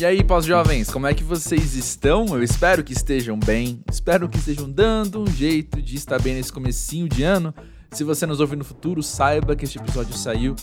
E aí, pós-jovens, como é que vocês estão? Eu espero que estejam bem, espero que estejam dando um jeito de estar bem nesse comecinho de ano. Se você nos ouve no futuro, saiba que este episódio saiu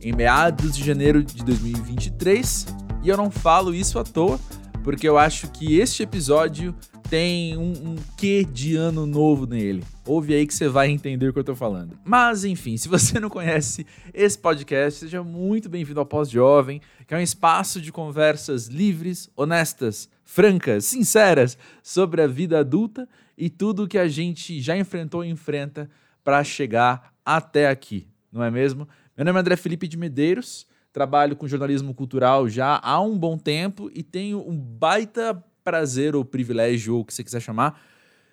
em meados de janeiro de 2023. E eu não falo isso à toa, porque eu acho que este episódio tem um, um quê de ano novo nele. Ouve aí que você vai entender o que eu tô falando. Mas enfim, se você não conhece esse podcast, seja muito bem-vindo ao Pós-Jovem, que é um espaço de conversas livres, honestas, francas, sinceras sobre a vida adulta e tudo que a gente já enfrentou e enfrenta para chegar até aqui, não é mesmo? Meu nome é André Felipe de Medeiros, trabalho com jornalismo cultural já há um bom tempo e tenho um baita prazer ou privilégio, ou o que você quiser chamar,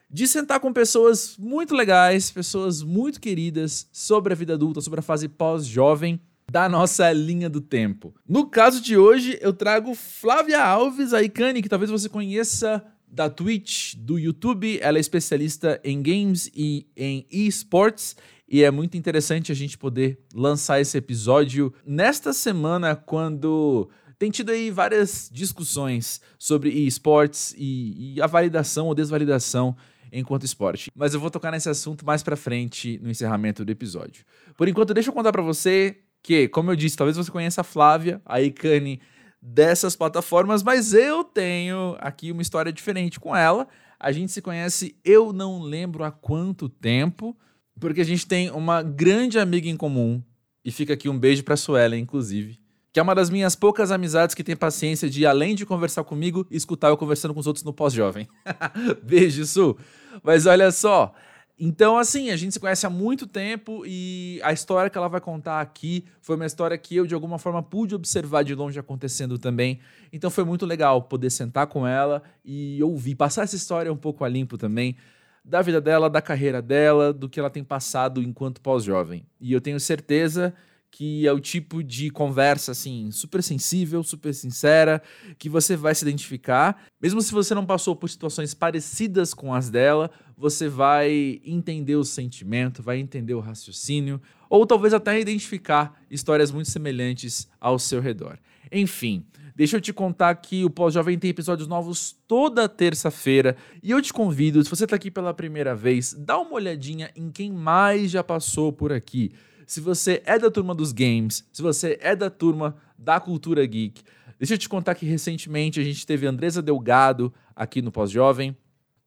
de sentar com pessoas muito legais, pessoas muito queridas sobre a vida adulta, sobre a fase pós-jovem da nossa linha do tempo. No caso de hoje, eu trago Flávia Alves, a Icane, que talvez você conheça da Twitch, do YouTube. Ela é especialista em games e em esports. E é muito interessante a gente poder lançar esse episódio nesta semana, quando tem tido aí várias discussões sobre esportes e, e a validação ou desvalidação enquanto esporte. Mas eu vou tocar nesse assunto mais para frente no encerramento do episódio. Por enquanto, deixa eu contar para você que, como eu disse, talvez você conheça a Flávia, a Icane dessas plataformas, mas eu tenho aqui uma história diferente com ela. A gente se conhece, eu não lembro há quanto tempo, porque a gente tem uma grande amiga em comum. E fica aqui um beijo para Suela, inclusive que é uma das minhas poucas amizades que tem paciência de, além de conversar comigo, escutar eu conversando com os outros no pós-jovem. Beijo, Su. Mas olha só. Então, assim, a gente se conhece há muito tempo e a história que ela vai contar aqui foi uma história que eu, de alguma forma, pude observar de longe acontecendo também. Então, foi muito legal poder sentar com ela e ouvir, passar essa história um pouco a limpo também da vida dela, da carreira dela, do que ela tem passado enquanto pós-jovem. E eu tenho certeza que é o tipo de conversa assim, super sensível, super sincera, que você vai se identificar. Mesmo se você não passou por situações parecidas com as dela, você vai entender o sentimento, vai entender o raciocínio, ou talvez até identificar histórias muito semelhantes ao seu redor. Enfim, Deixa eu te contar que o Pós-Jovem tem episódios novos toda terça-feira. E eu te convido, se você está aqui pela primeira vez, dá uma olhadinha em quem mais já passou por aqui se você é da turma dos games, se você é da turma da cultura geek. Deixa eu te contar que recentemente a gente teve Andresa Delgado aqui no Pós-Jovem,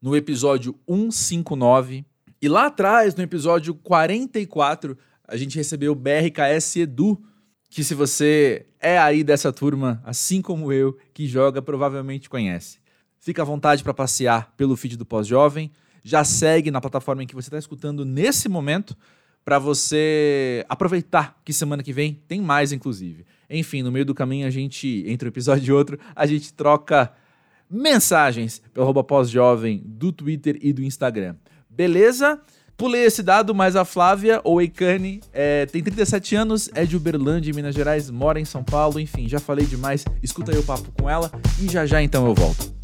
no episódio 159. E lá atrás, no episódio 44, a gente recebeu o BRKS Edu, que se você é aí dessa turma, assim como eu, que joga, provavelmente conhece. Fica à vontade para passear pelo feed do Pós-Jovem. Já segue na plataforma em que você está escutando nesse momento para você aproveitar que semana que vem tem mais, inclusive. Enfim, no meio do caminho a gente, entre um episódio e outro, a gente troca mensagens pelo pós-jovem do Twitter e do Instagram. Beleza? Pulei esse dado, mas a Flávia, ou Eikane, é, tem 37 anos, é de Uberlândia, Minas Gerais, mora em São Paulo, enfim, já falei demais. Escuta aí o papo com ela e já já então eu volto.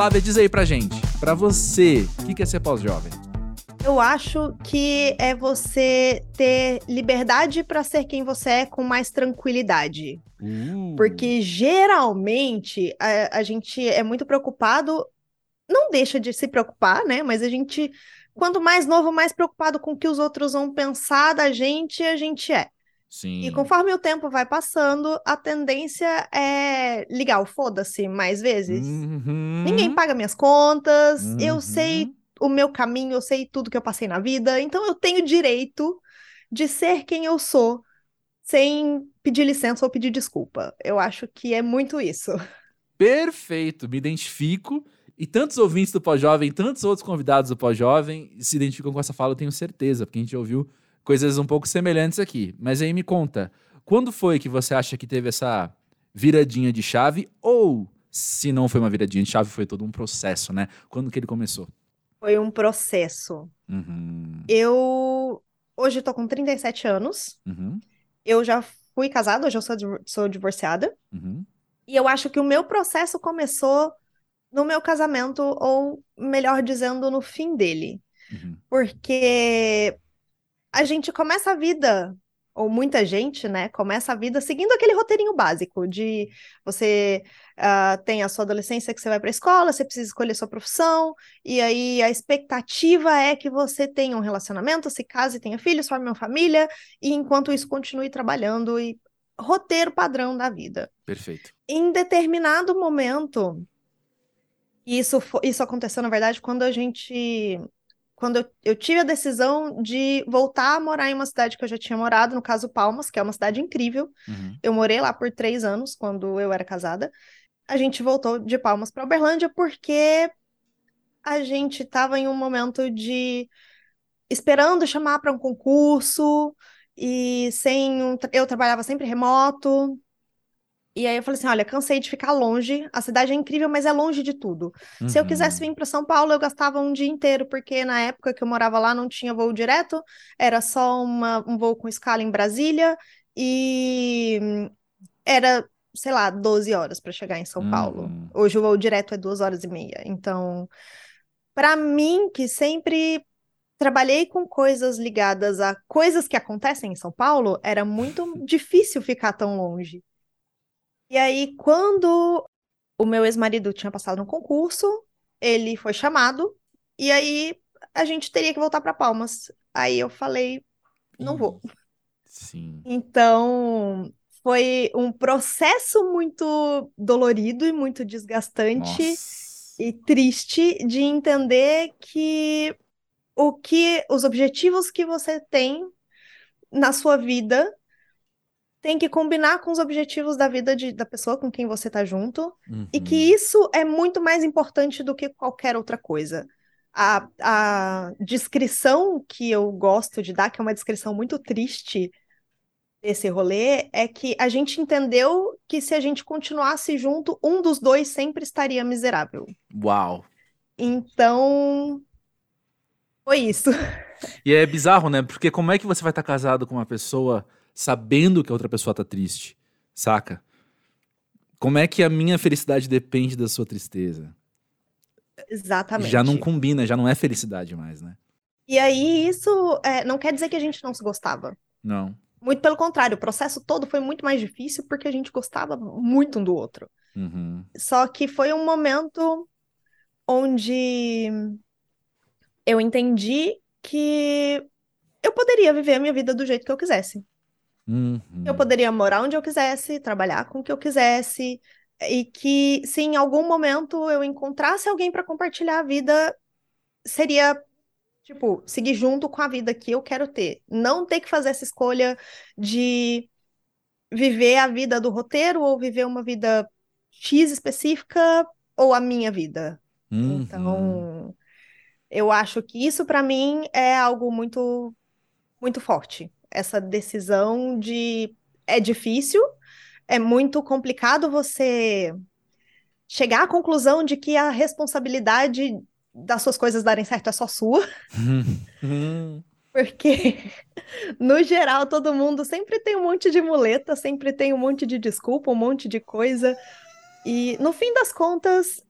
Flávia, diz aí pra gente, pra você, o que é ser pós-jovem? Eu acho que é você ter liberdade para ser quem você é com mais tranquilidade. Uh. Porque geralmente a, a gente é muito preocupado, não deixa de se preocupar, né? Mas a gente, quanto mais novo, mais preocupado com o que os outros vão pensar da gente, a gente é. Sim. E conforme o tempo vai passando, a tendência é ligar o foda-se mais vezes. Uhum. Ninguém paga minhas contas, uhum. eu sei o meu caminho, eu sei tudo que eu passei na vida, então eu tenho direito de ser quem eu sou sem pedir licença ou pedir desculpa. Eu acho que é muito isso. Perfeito, me identifico. E tantos ouvintes do Pós-Jovem, tantos outros convidados do Pós-Jovem se identificam com essa fala, eu tenho certeza, porque a gente ouviu coisas um pouco semelhantes aqui. Mas aí me conta, quando foi que você acha que teve essa viradinha de chave? Ou, se não foi uma viradinha de chave, foi todo um processo, né? Quando que ele começou? Foi um processo. Uhum. Eu hoje tô com 37 anos. Uhum. Eu já fui casada, hoje eu sou, sou divorciada. Uhum. E eu acho que o meu processo começou no meu casamento, ou melhor dizendo, no fim dele. Uhum. Porque a gente começa a vida ou muita gente, né, começa a vida seguindo aquele roteirinho básico de você uh, tem a sua adolescência que você vai para a escola, você precisa escolher sua profissão, e aí a expectativa é que você tenha um relacionamento, se case, tenha filhos, forme uma família, e enquanto isso continue trabalhando e roteiro padrão da vida. Perfeito. Em determinado momento, isso, isso aconteceu, na verdade, quando a gente quando eu, eu, tive a decisão de voltar a morar em uma cidade que eu já tinha morado, no caso Palmas, que é uma cidade incrível. Uhum. Eu morei lá por três anos, quando eu era casada. A gente voltou de Palmas para Uberlândia porque a gente estava em um momento de esperando chamar para um concurso e sem um... eu trabalhava sempre remoto e aí eu falei assim: olha, cansei de ficar longe. A cidade é incrível, mas é longe de tudo. Uhum. Se eu quisesse vir para São Paulo, eu gastava um dia inteiro, porque na época que eu morava lá não tinha voo direto, era só uma, um voo com escala em Brasília e era, sei lá, 12 horas para chegar em São uhum. Paulo. Hoje o voo direto é duas horas e meia. Então, para mim, que sempre trabalhei com coisas ligadas a coisas que acontecem em São Paulo, era muito difícil ficar tão longe. E aí, quando o meu ex-marido tinha passado no concurso, ele foi chamado, e aí a gente teria que voltar para Palmas. Aí eu falei, não vou. Sim. Então, foi um processo muito dolorido e muito desgastante Nossa. e triste de entender que o que os objetivos que você tem na sua vida tem que combinar com os objetivos da vida de, da pessoa com quem você está junto, uhum. e que uhum. isso é muito mais importante do que qualquer outra coisa. A, a descrição que eu gosto de dar, que é uma descrição muito triste desse rolê, é que a gente entendeu que se a gente continuasse junto, um dos dois sempre estaria miserável. Uau! Então, foi isso. E é bizarro, né? Porque como é que você vai estar casado com uma pessoa sabendo que a outra pessoa tá triste, saca? Como é que a minha felicidade depende da sua tristeza? Exatamente. Já não combina, já não é felicidade mais, né? E aí, isso é, não quer dizer que a gente não se gostava. Não. Muito pelo contrário, o processo todo foi muito mais difícil porque a gente gostava muito um do outro. Uhum. Só que foi um momento onde eu entendi que eu poderia viver a minha vida do jeito que eu quisesse. Uhum. Eu poderia morar onde eu quisesse, trabalhar com o que eu quisesse, e que se em algum momento eu encontrasse alguém para compartilhar a vida, seria tipo seguir junto com a vida que eu quero ter, não ter que fazer essa escolha de viver a vida do roteiro ou viver uma vida X específica ou a minha vida. Uhum. Então, eu acho que isso para mim é algo muito muito forte essa decisão de é difícil, é muito complicado você chegar à conclusão de que a responsabilidade das suas coisas darem certo é só sua. Porque, no geral, todo mundo sempre tem um monte de muleta, sempre tem um monte de desculpa, um monte de coisa. E, no fim das contas,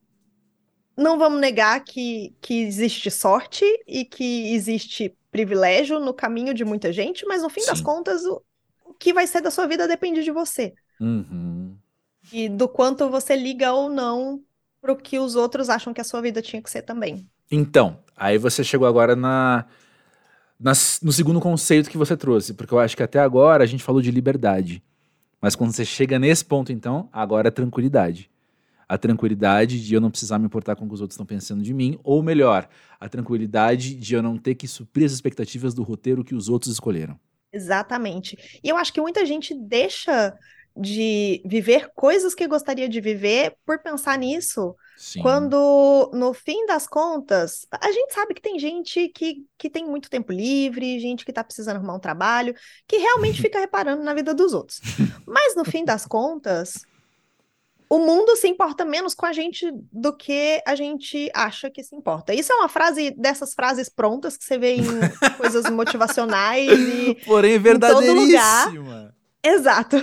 não vamos negar que, que existe sorte e que existe privilégio no caminho de muita gente, mas no fim Sim. das contas, o, o, que vai ser da sua vida depende de você. Uhum. E do quanto você liga ou não pro que os outros acham que a sua vida tinha que ser também. Então, aí você chegou agora na, na, no segundo conceito que você trouxe, porque eu acho que até agora a gente falou de liberdade. Mas quando você chega nesse ponto, então, agora é tranquilidade a tranquilidade de eu não precisar me importar com o que os outros estão pensando de mim, ou melhor, a tranquilidade de eu não ter que suprir as expectativas do roteiro que os outros escolheram. Exatamente. E eu acho que muita gente deixa de viver coisas que gostaria de viver por pensar nisso. Sim. Quando, no fim das contas, a gente sabe que tem gente que, que tem muito tempo livre, gente que tá precisando arrumar um trabalho, que realmente fica reparando na vida dos outros. Mas no fim das contas, o mundo se importa menos com a gente do que a gente acha que se importa. Isso é uma frase dessas frases prontas que você vê em coisas motivacionais e porém verdadeiríssima. Exato.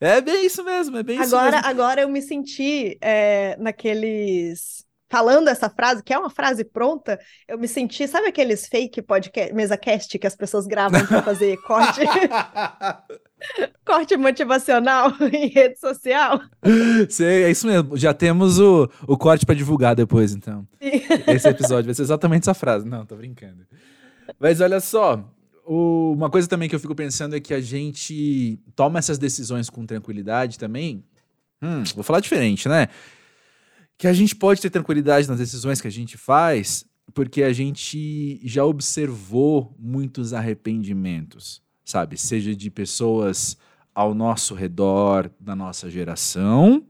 É bem isso mesmo, é bem agora, isso mesmo. Agora eu me senti é, naqueles. Falando essa frase, que é uma frase pronta, eu me senti, sabe aqueles fake podcast, mesa cast que as pessoas gravam para fazer corte, corte motivacional em rede social? Sei, é isso mesmo. Já temos o, o corte para divulgar depois, então. Sim. Esse episódio vai ser exatamente essa frase. Não, tô brincando. Mas olha só, o, uma coisa também que eu fico pensando é que a gente toma essas decisões com tranquilidade também. Hum, vou falar diferente, né? Que a gente pode ter tranquilidade nas decisões que a gente faz, porque a gente já observou muitos arrependimentos, sabe? Seja de pessoas ao nosso redor, da nossa geração,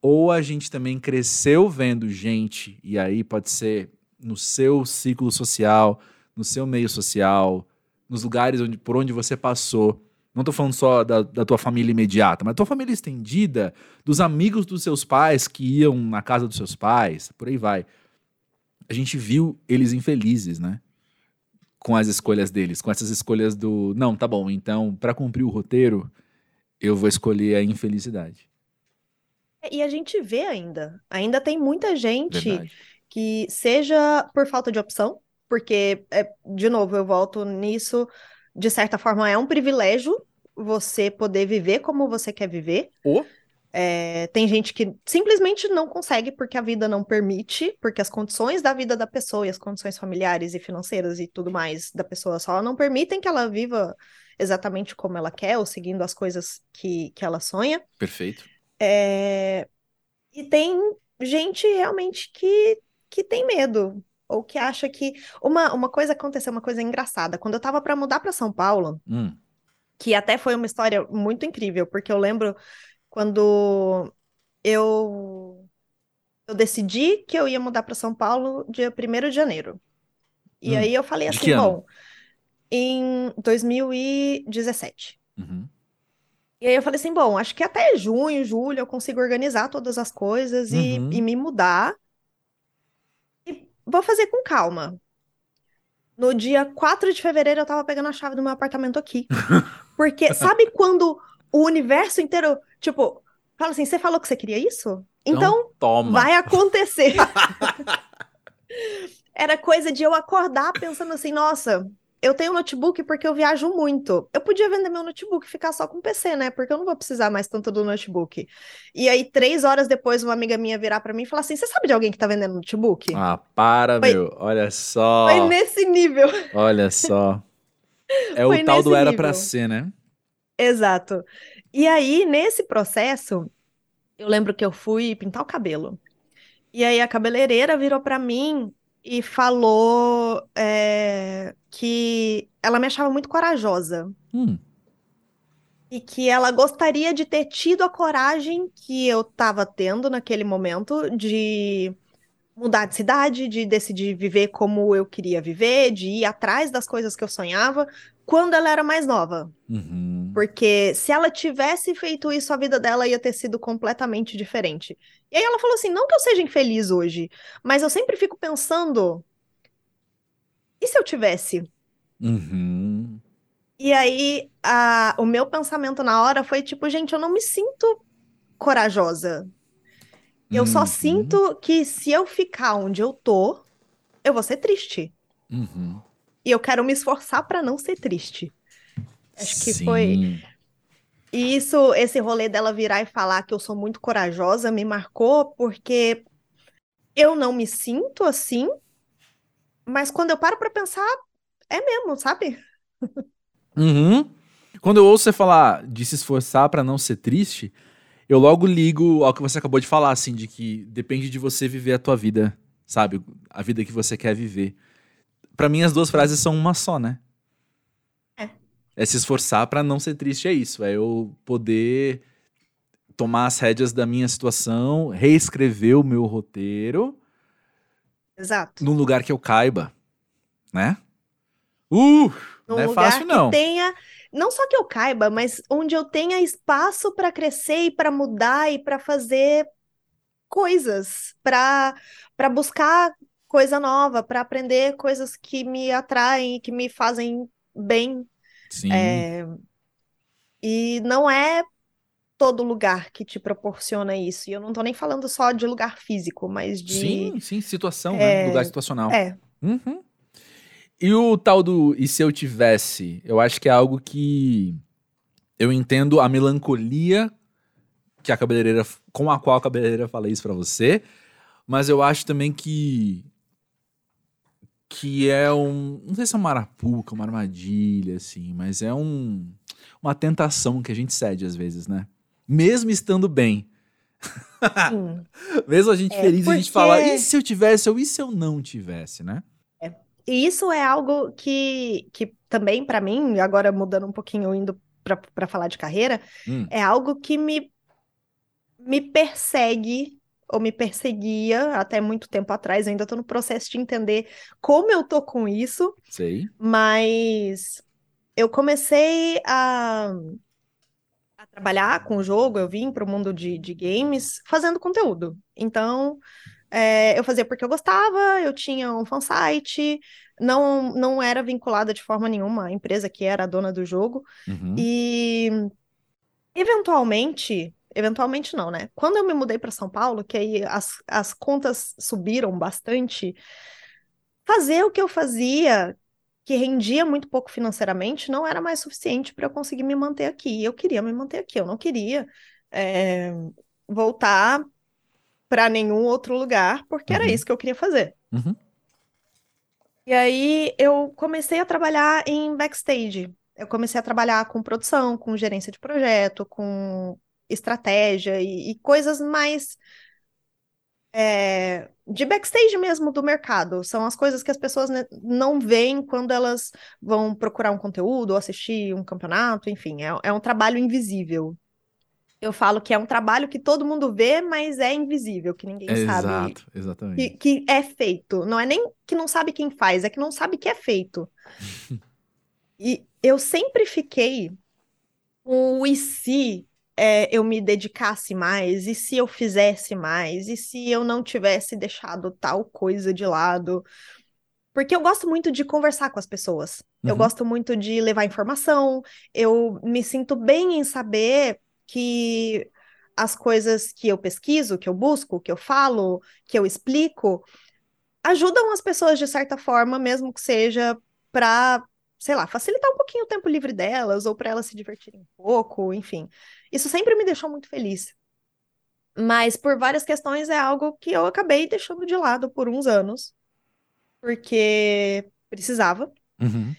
ou a gente também cresceu vendo gente, e aí pode ser no seu ciclo social, no seu meio social, nos lugares onde, por onde você passou. Não estou falando só da, da, tua família imediata, mas tua família estendida, dos amigos dos seus pais que iam na casa dos seus pais, por aí vai. A gente viu eles infelizes, né? Com as escolhas deles, com essas escolhas do. Não, tá bom, então, para cumprir o roteiro, eu vou escolher a infelicidade. E a gente vê ainda. Ainda tem muita gente Verdade. que, seja por falta de opção, porque, é, de novo, eu volto nisso, de certa forma, é um privilégio você poder viver como você quer viver. Oh. É, tem gente que simplesmente não consegue porque a vida não permite, porque as condições da vida da pessoa e as condições familiares e financeiras e tudo mais da pessoa só não permitem que ela viva exatamente como ela quer ou seguindo as coisas que, que ela sonha. Perfeito. É, e tem gente realmente que, que tem medo ou que acha que. Uma, uma coisa aconteceu, uma coisa engraçada. Quando eu tava para mudar para São Paulo, hum. que até foi uma história muito incrível, porque eu lembro quando eu. Eu decidi que eu ia mudar para São Paulo dia 1 de janeiro. E hum. aí eu falei De assim, bom, em 2017. Uhum. E aí eu falei assim, bom, acho que até junho, julho eu consigo organizar todas as coisas e, Uhum. e me mudar. Vou fazer com calma. No dia 4 de fevereiro eu tava pegando a chave do meu apartamento aqui. Porque sabe quando o universo inteiro, tipo, fala assim, você falou que você queria isso? Então toma. vai acontecer. Era coisa de eu acordar pensando assim, nossa, eu tenho notebook porque eu viajo muito. Eu podia vender meu notebook e ficar só com o PC, né? Porque eu não vou precisar mais tanto do notebook. E aí, três horas depois, uma amiga minha virar para mim e falar assim: Você sabe de alguém que tá vendendo notebook? Ah, para, Foi- meu. Olha só. Foi nesse nível. Olha só. É Foi o tal do nesse era pra nível. ser, né? Exato. E aí, nesse processo, eu lembro que eu fui pintar o cabelo. E aí a cabeleireira virou pra mim e falou é, que ela me achava muito corajosa. Hum. E que ela gostaria de ter tido a coragem que eu estava tendo naquele momento de mudar de cidade, de decidir viver como eu queria viver, de ir atrás das coisas que eu sonhava, quando ela era mais nova. Uhum. Porque se ela tivesse feito isso, a vida dela ia ter sido completamente diferente. E aí ela falou assim: não que eu seja infeliz hoje, mas eu sempre fico pensando. E se eu tivesse? Uhum. E aí, a- o meu pensamento na hora foi tipo, gente, eu não me sinto corajosa. Eu só Uhum. sinto que se eu ficar onde eu tô, eu vou ser triste. Uhum. E eu quero me esforçar pra não ser triste. Acho que foi. Sim. E isso, esse rolê dela virar e falar que eu sou muito corajosa me marcou porque eu não me sinto assim, mas quando eu paro pra pensar, é mesmo, sabe? Uhum. Quando eu ouço você falar de se esforçar pra não ser triste, eu logo ligo ao que você acabou de falar, assim, de que depende de você viver a tua vida, sabe? A vida que você quer viver. Pra mim, as duas frases são uma só, né? É. É se esforçar pra não ser triste, é isso. É eu poder tomar as rédeas da minha situação, reescrever o meu roteiro Exato. num lugar que eu caiba, né? Uh! Num não é lugar fácil, que não. tenha, não só que eu caiba, mas onde eu tenha espaço pra crescer e pra mudar e pra fazer coisas, pra para buscar coisa nova, pra aprender coisas que me atraem, que me fazem bem. Sim. É, E não é todo lugar que te proporciona isso. E eu não tô nem falando só de lugar físico, mas de. Sim, sim, situação, né? É, Lugar situacional. É, Uhum. E o tal do e se eu tivesse? Eu acho que é algo que eu entendo a melancolia que a cabeleireira com a qual a cabeleireira fala isso pra você, mas eu acho também que que é um, não sei se é uma arapuca, uma armadilha assim, mas é um uma tentação que a gente cede às vezes, né? Mesmo estando bem. Mesmo a gente É, feliz, a gente porque- fala, e se eu tivesse ou e se eu não tivesse, né? E isso é algo que, que também, para mim, agora mudando um pouquinho, indo para falar de carreira, Hum. é algo que me, me persegue ou me perseguia até muito tempo atrás. Eu ainda estou no processo de entender como eu tô com isso, Sei. mas eu comecei a, a trabalhar com o jogo, eu vim para o mundo de, de games fazendo conteúdo. Então, é, eu fazia porque eu gostava, eu tinha um fansite, não, não era vinculada de forma nenhuma à empresa que era a dona do jogo. Uhum. E eventualmente, eventualmente não, né? Quando eu me mudei para São Paulo, que aí as, as contas subiram bastante, fazer o que eu fazia, que rendia muito pouco financeiramente, não era mais suficiente para eu conseguir me manter aqui. Eu queria me manter aqui, eu não queria é, voltar para nenhum outro lugar, porque era Uhum. isso que eu queria fazer. Uhum. E aí eu comecei a trabalhar em backstage. Eu comecei a trabalhar com produção, com gerência de projeto, com estratégia e, e coisas mais é, de backstage mesmo do mercado. São as coisas que as pessoas né, não veem quando elas vão procurar um conteúdo ou assistir um campeonato, enfim, é, é um trabalho invisível. Eu falo que é um trabalho que todo mundo vê, mas é invisível, que ninguém sabe Exato, que, exatamente. que é feito. Não é nem que não sabe quem faz, é que não sabe que é feito. E eu sempre fiquei com o e se é, eu me dedicasse mais, e se eu fizesse mais, e se eu não tivesse deixado tal coisa de lado. Porque eu gosto muito de conversar com as pessoas. Eu Uhum. gosto muito de levar informação. Eu me sinto bem em saber que as coisas que eu pesquiso, que eu busco, que eu falo, que eu explico, ajudam as pessoas de certa forma, mesmo que seja para, sei lá, facilitar um pouquinho o tempo livre delas ou para elas se divertirem um pouco, enfim. Isso sempre me deixou muito feliz. Mas por várias questões é algo que eu acabei deixando de lado por uns anos, porque precisava. Uhum.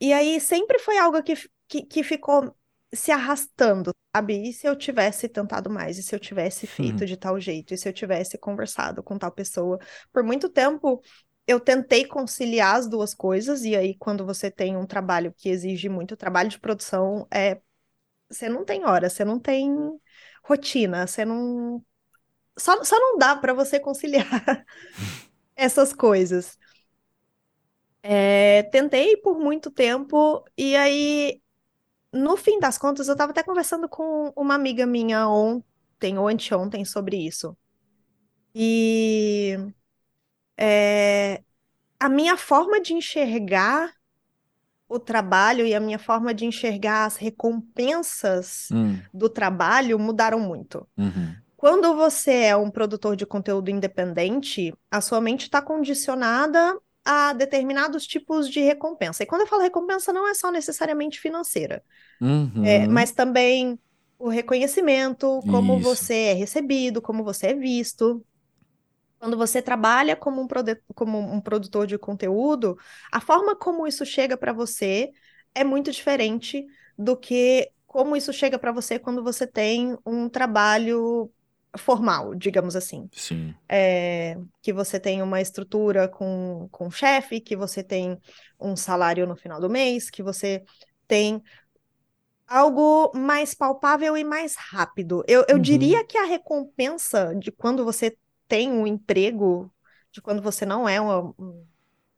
E aí sempre foi algo que, que, que ficou se arrastando, sabe? E se eu tivesse tentado mais? E se eu tivesse feito Uhum. de tal jeito? E se eu tivesse conversado com tal pessoa? Por muito tempo eu tentei conciliar as duas coisas, e aí quando você tem um trabalho que exige muito trabalho de produção, é você não tem hora, você não tem rotina, você não. Só, só não dá para você conciliar essas coisas. É, tentei por muito tempo, e aí, no fim das contas, eu estava até conversando com uma amiga minha ontem ou anteontem sobre isso. E é, a minha forma de enxergar o trabalho e a minha forma de enxergar as recompensas Hum, do trabalho mudaram muito. uhum. Quando você é um produtor de conteúdo independente, a sua mente está condicionada a determinados tipos de recompensa. E quando eu falo recompensa, não é só necessariamente financeira, Uhum. é, mas também o reconhecimento, como Isso. você é recebido, como você é visto. Quando você trabalha como um, como um produtor de conteúdo, a forma como isso chega para você é muito diferente do que como isso chega para você quando você tem um trabalho formal, digamos assim. Sim. É, que você tem uma estrutura com, com um chefe, que você tem um salário no final do mês, que você tem algo mais palpável e mais rápido. Eu, eu Uhum. diria que a recompensa de quando você tem um emprego, de quando você não é um, um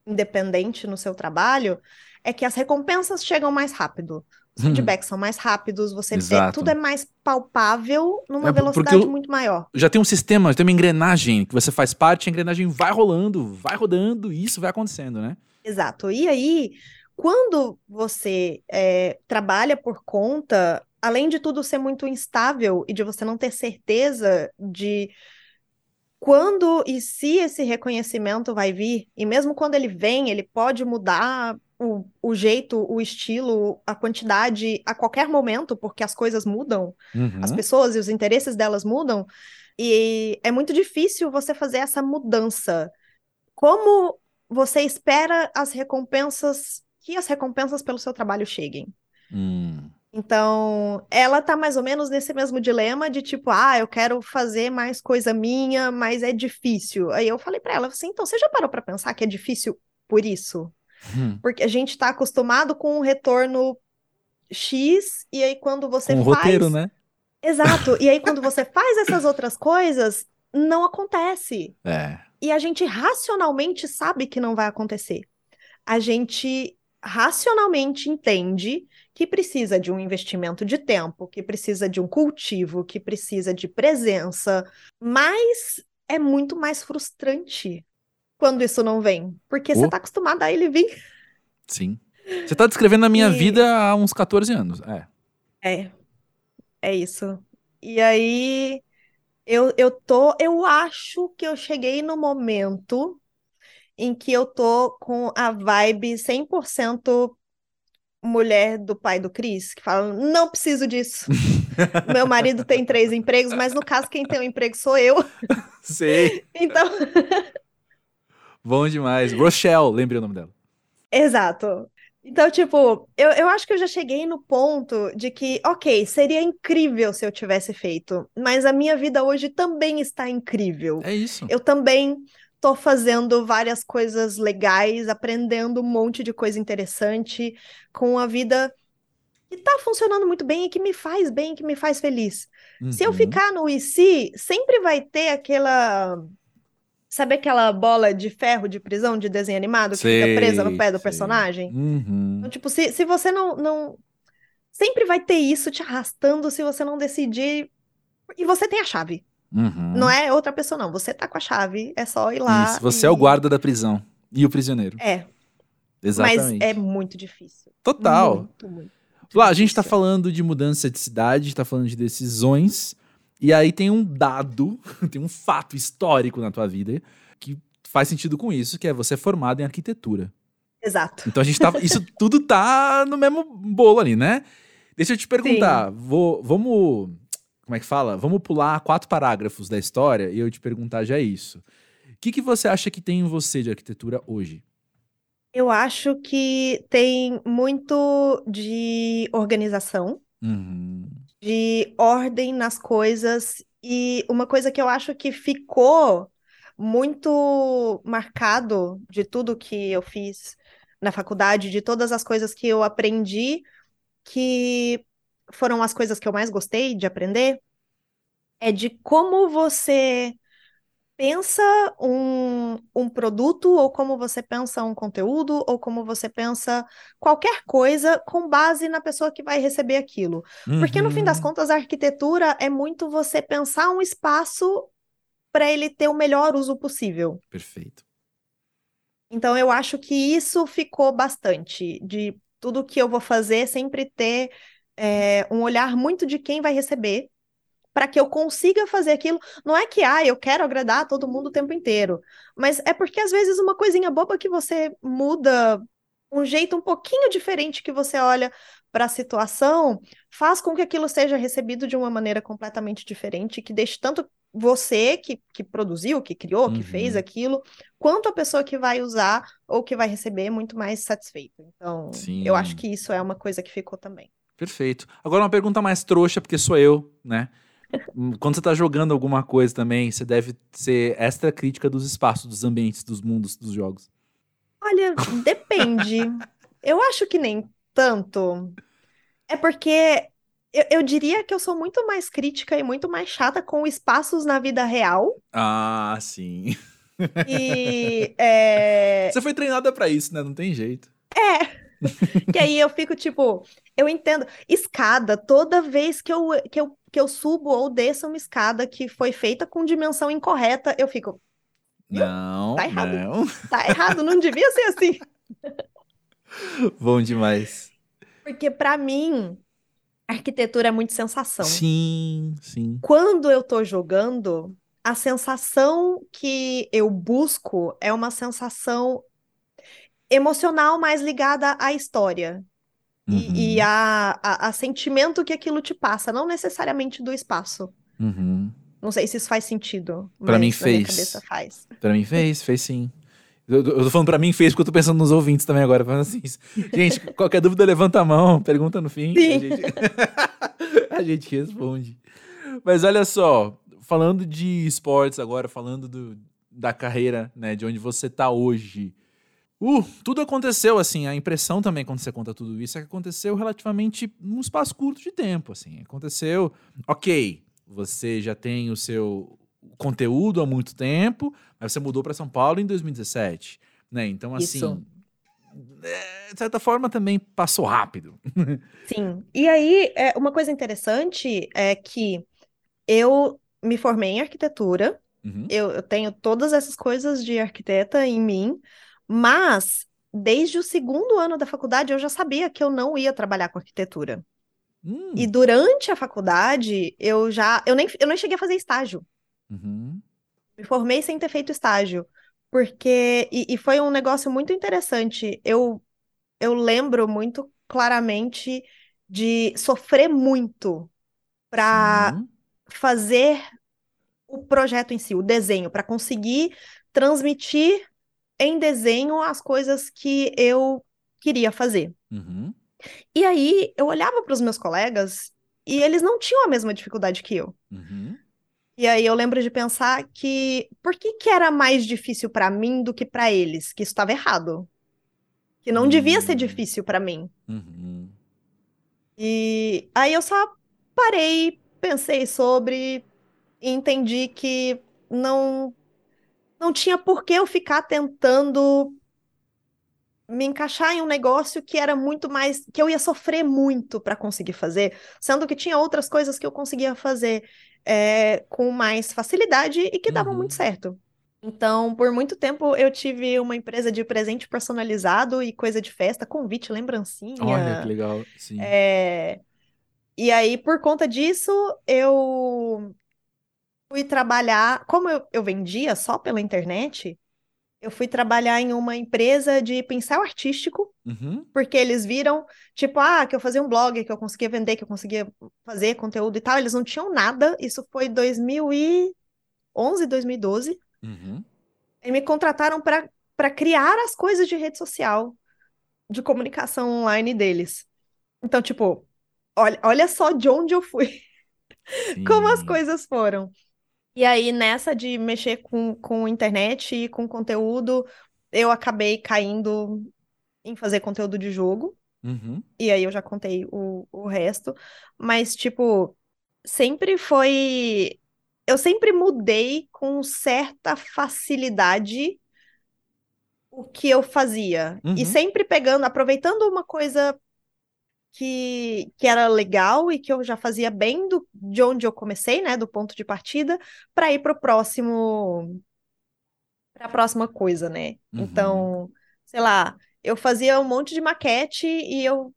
independente no seu trabalho, é que as recompensas chegam mais rápido. Os Hum. feedbacks são mais rápidos, você tudo é mais palpável numa É, velocidade eu- muito maior. Já tem um sistema, já tem uma engrenagem que você faz parte, a engrenagem vai rolando, vai rodando e isso vai acontecendo, né? Exato. E aí, quando você é, trabalha por conta, além de tudo ser muito instável e de você não ter certeza de quando e se esse reconhecimento vai vir, e mesmo quando ele vem, ele pode mudar o, o jeito, o estilo, a quantidade a qualquer momento, porque as coisas mudam, Uhum. as pessoas e os interesses delas mudam, e é muito difícil você fazer essa mudança. Como você espera as recompensas, que as recompensas pelo seu trabalho cheguem? Hum. Então, ela tá mais ou menos nesse mesmo dilema de tipo, ah, eu quero fazer mais coisa minha, mas é difícil. Aí eu falei pra ela assim, então você já parou pra pensar que é difícil por isso? Hum. Porque a gente tá acostumado com um retorno X, e aí quando você o faz. roteiro, né? Exato. E aí quando você faz essas outras coisas, não acontece. É. E a gente racionalmente sabe que não vai acontecer. A gente racionalmente entende que precisa de um investimento de tempo, que precisa de um cultivo, que precisa de presença, mas é muito mais frustrante quando isso não vem, porque você Oh. está acostumado a ele vir. Sim. Você tá descrevendo a minha E- vida há uns 14 anos. É. É, é isso. E aí eu, eu tô, eu acho que eu cheguei no momento em que eu tô com a vibe 100% mulher do pai do Chris, que fala, não preciso disso. Meu marido tem três empregos, mas no caso quem tem um emprego sou eu. Sei. Então, Bom demais. Rochelle, lembrei o nome dela. Exato. Então, tipo, eu, eu acho que eu já cheguei no ponto de que, ok, seria incrível se eu tivesse feito, mas a minha vida hoje também está incrível. É isso. Eu também tô fazendo várias coisas legais, aprendendo um monte de coisa interessante, com a vida que tá funcionando muito bem e que me faz bem, que me faz feliz. Se eu Uhum. ficar no se, sempre vai ter aquela. Sabe aquela bola de ferro de prisão de desenho animado que fica Sei, presa no pé do sei. personagem? Uhum. Então, tipo, se, se você não, não. Sempre vai ter isso te arrastando se você não decidir. E você tem a chave. Uhum. Não é outra pessoa, não. Você tá com a chave, é só ir lá. Isso, você é o e- guarda da prisão. E o prisioneiro. É, Exatamente. mas é muito difícil. Total. Muito, muito. Lá, a gente tá difícil. falando de mudança de cidade, tá falando de decisões, e aí tem um dado, tem um fato histórico na tua vida que faz sentido com isso, que é você é formado em arquitetura. Exato. Então a gente tá. Isso tudo tá no mesmo bolo ali, né? Deixa eu te perguntar. Vou, vamos. Como é que fala? Vamos pular quatro parágrafos da história e eu te perguntar já isso. O que, que você acha que tem em você de arquitetura hoje? Eu acho que tem muito de organização. Uhum. de ordem nas coisas e uma coisa que eu acho que ficou muito marcado de tudo que eu fiz na faculdade, de todas as coisas que eu aprendi, que foram as coisas que eu mais gostei de aprender, é de como você pensa um, um produto, ou como você pensa um conteúdo, ou como você pensa qualquer coisa com base na pessoa que vai receber aquilo. Porque no fim das Uhum. contas, a arquitetura é muito você pensar um espaço para ele ter o melhor uso possível. Perfeito. Então, eu acho que isso ficou bastante, de tudo que eu vou fazer sempre ter é, um olhar muito de quem vai receber, para que eu consiga fazer aquilo. Não é que, ah, eu quero agradar todo mundo o tempo inteiro, mas é porque às vezes uma coisinha boba que você muda, um jeito um pouquinho diferente que você olha para a situação, faz com que aquilo seja recebido de uma maneira completamente diferente, que deixe tanto você que, que produziu, que criou, que fez Uhum. aquilo, quanto a pessoa que vai usar ou que vai receber muito mais satisfeito. Então, eu acho Sim. que isso é uma coisa que ficou também. Perfeito. Agora uma pergunta mais trouxa, porque sou eu, né? Quando você tá jogando alguma coisa também, você deve ser extra crítica dos espaços, dos ambientes, dos mundos, dos jogos. Olha, depende. Eu acho que nem tanto. É porque eu, eu diria que eu sou muito mais crítica e muito mais chata com espaços na vida real. Ah, sim. E é, Você foi treinada pra isso, né? Não tem jeito. Que aí eu fico tipo, eu entendo. Escada, toda vez que eu, que eu, que eu subo ou desço uma escada que foi feita com dimensão incorreta, eu fico? Não, Tá errado. não. tá errado, não devia ser assim. Bom demais. Porque pra mim, arquitetura é muito sensação. Sim, sim. Quando eu tô jogando, a sensação que eu busco é uma sensação emocional mais ligada à história. Uhum. E, e a, a, a, sentimento que aquilo te passa, não necessariamente do espaço. Uhum. Não sei se isso faz sentido. Para mim fez. faz. Para mim fez, fez sim. Eu, eu tô falando pra mim fez porque eu tô pensando nos ouvintes também agora. Falando assim, gente, qualquer dúvida levanta a mão, pergunta no fim. Sim. A gente, a gente responde. Mas olha só, falando de esportes agora, falando do, da carreira, né, de onde você tá hoje. Uh, tudo aconteceu, assim, a impressão também quando você conta tudo isso é que aconteceu relativamente num espaço curto de tempo, assim. Aconteceu, ok, você já tem o seu conteúdo há muito tempo, mas você mudou para São Paulo em 2017, né? Então, assim, isso. É, de certa forma também passou rápido. Sim. E aí, é, uma coisa interessante é que eu me formei em arquitetura, uhum. eu, eu tenho todas essas coisas de arquiteta em mim, mas desde o segundo ano da faculdade eu já sabia que eu não ia trabalhar com arquitetura. Hum. E durante a faculdade eu já eu nem, eu nem cheguei a fazer estágio. Uhum. Me formei sem ter feito estágio. Porque. E, e, foi um negócio muito interessante. Eu, eu lembro muito claramente de sofrer muito para fazer o projeto em si, o desenho, para conseguir transmitir em desenho as coisas que eu queria fazer. Uhum. E aí eu olhava para os meus colegas e eles não tinham a mesma dificuldade que eu. Uhum. E aí eu lembro de pensar que por que, que era mais difícil para mim do que para eles? Que isso estava errado. Que não uhum. devia ser hum. difícil para mim. Uhum. E aí eu só parei, pensei sobre e entendi que não não tinha por que eu ficar tentando me encaixar em um negócio que era muito mais que eu ia sofrer muito para conseguir fazer, sendo que tinha outras coisas que eu conseguia fazer é, com mais facilidade e que davam muito uhum. certo. Então, por muito tempo eu tive uma empresa de presente personalizado e coisa de festa, convite, lembrancinha. Olha que legal, sim. É... E aí, por conta disso, eu fui trabalhar, como eu, eu vendia só pela internet, eu fui trabalhar em uma empresa de pincel artístico, uhum. porque eles viram, tipo, ah, que eu fazia um blog, que eu conseguia vender, que eu conseguia fazer conteúdo e tal. Eles não tinham nada. Isso foi 2011, 2012. Uhum. E me contrataram para criar as coisas de rede social, de comunicação online deles. Então, tipo, olha, olha só de onde eu fui. Como as coisas foram. E aí, nessa de mexer com, com internet e com conteúdo, eu acabei caindo em fazer conteúdo de jogo. Uhum. E aí eu já contei o, o resto. Mas, tipo, sempre foi. Eu sempre mudei com certa facilidade o que eu fazia. Uhum. E sempre pegando, aproveitando uma coisa que, que era legal e que eu já fazia bem do, de onde eu comecei, né, do ponto de partida, para ir para o próximo para a próxima coisa, né? Uhum. Então, sei lá, eu fazia um monte de maquete e eu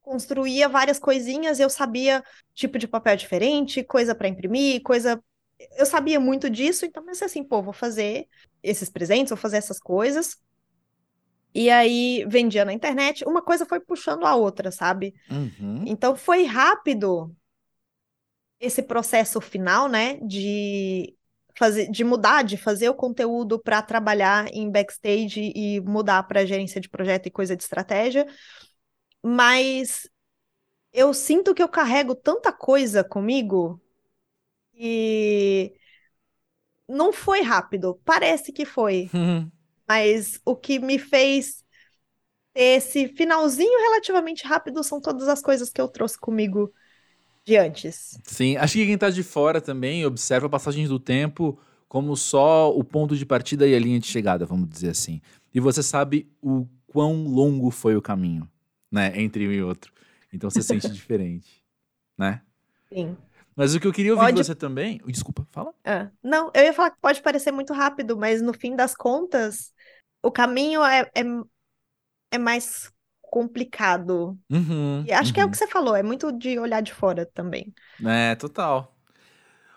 construía várias coisinhas, eu sabia tipo de papel diferente, coisa para imprimir, coisa eu sabia muito disso, então pensei assim, pô, vou fazer esses presentes, vou fazer essas coisas. E aí vendia na internet, uma coisa foi puxando a outra, sabe? Uhum. Então foi rápido esse processo final, né, de fazer, de mudar, de fazer o conteúdo para trabalhar em backstage e mudar para gerência de projeto e coisa de estratégia. Mas eu sinto que eu carrego tanta coisa comigo e não foi rápido. Parece que foi. Uhum. Mas o que me fez ter esse finalzinho relativamente rápido são todas as coisas que eu trouxe comigo de antes. Sim, acho que quem tá de fora também observa a passagem do tempo como só o ponto de partida e a linha de chegada, vamos dizer assim. E você sabe o quão longo foi o caminho, né, entre um e outro. Então você sente diferente, né? Sim. Mas o que eu queria ouvir pode... de você também. Desculpa, fala. Ah, não, eu ia falar que pode parecer muito rápido, mas no fim das contas, o caminho é, é, é mais complicado. Uhum, E acho que é o uhum. que você falou, é muito de olhar de fora também. É, total.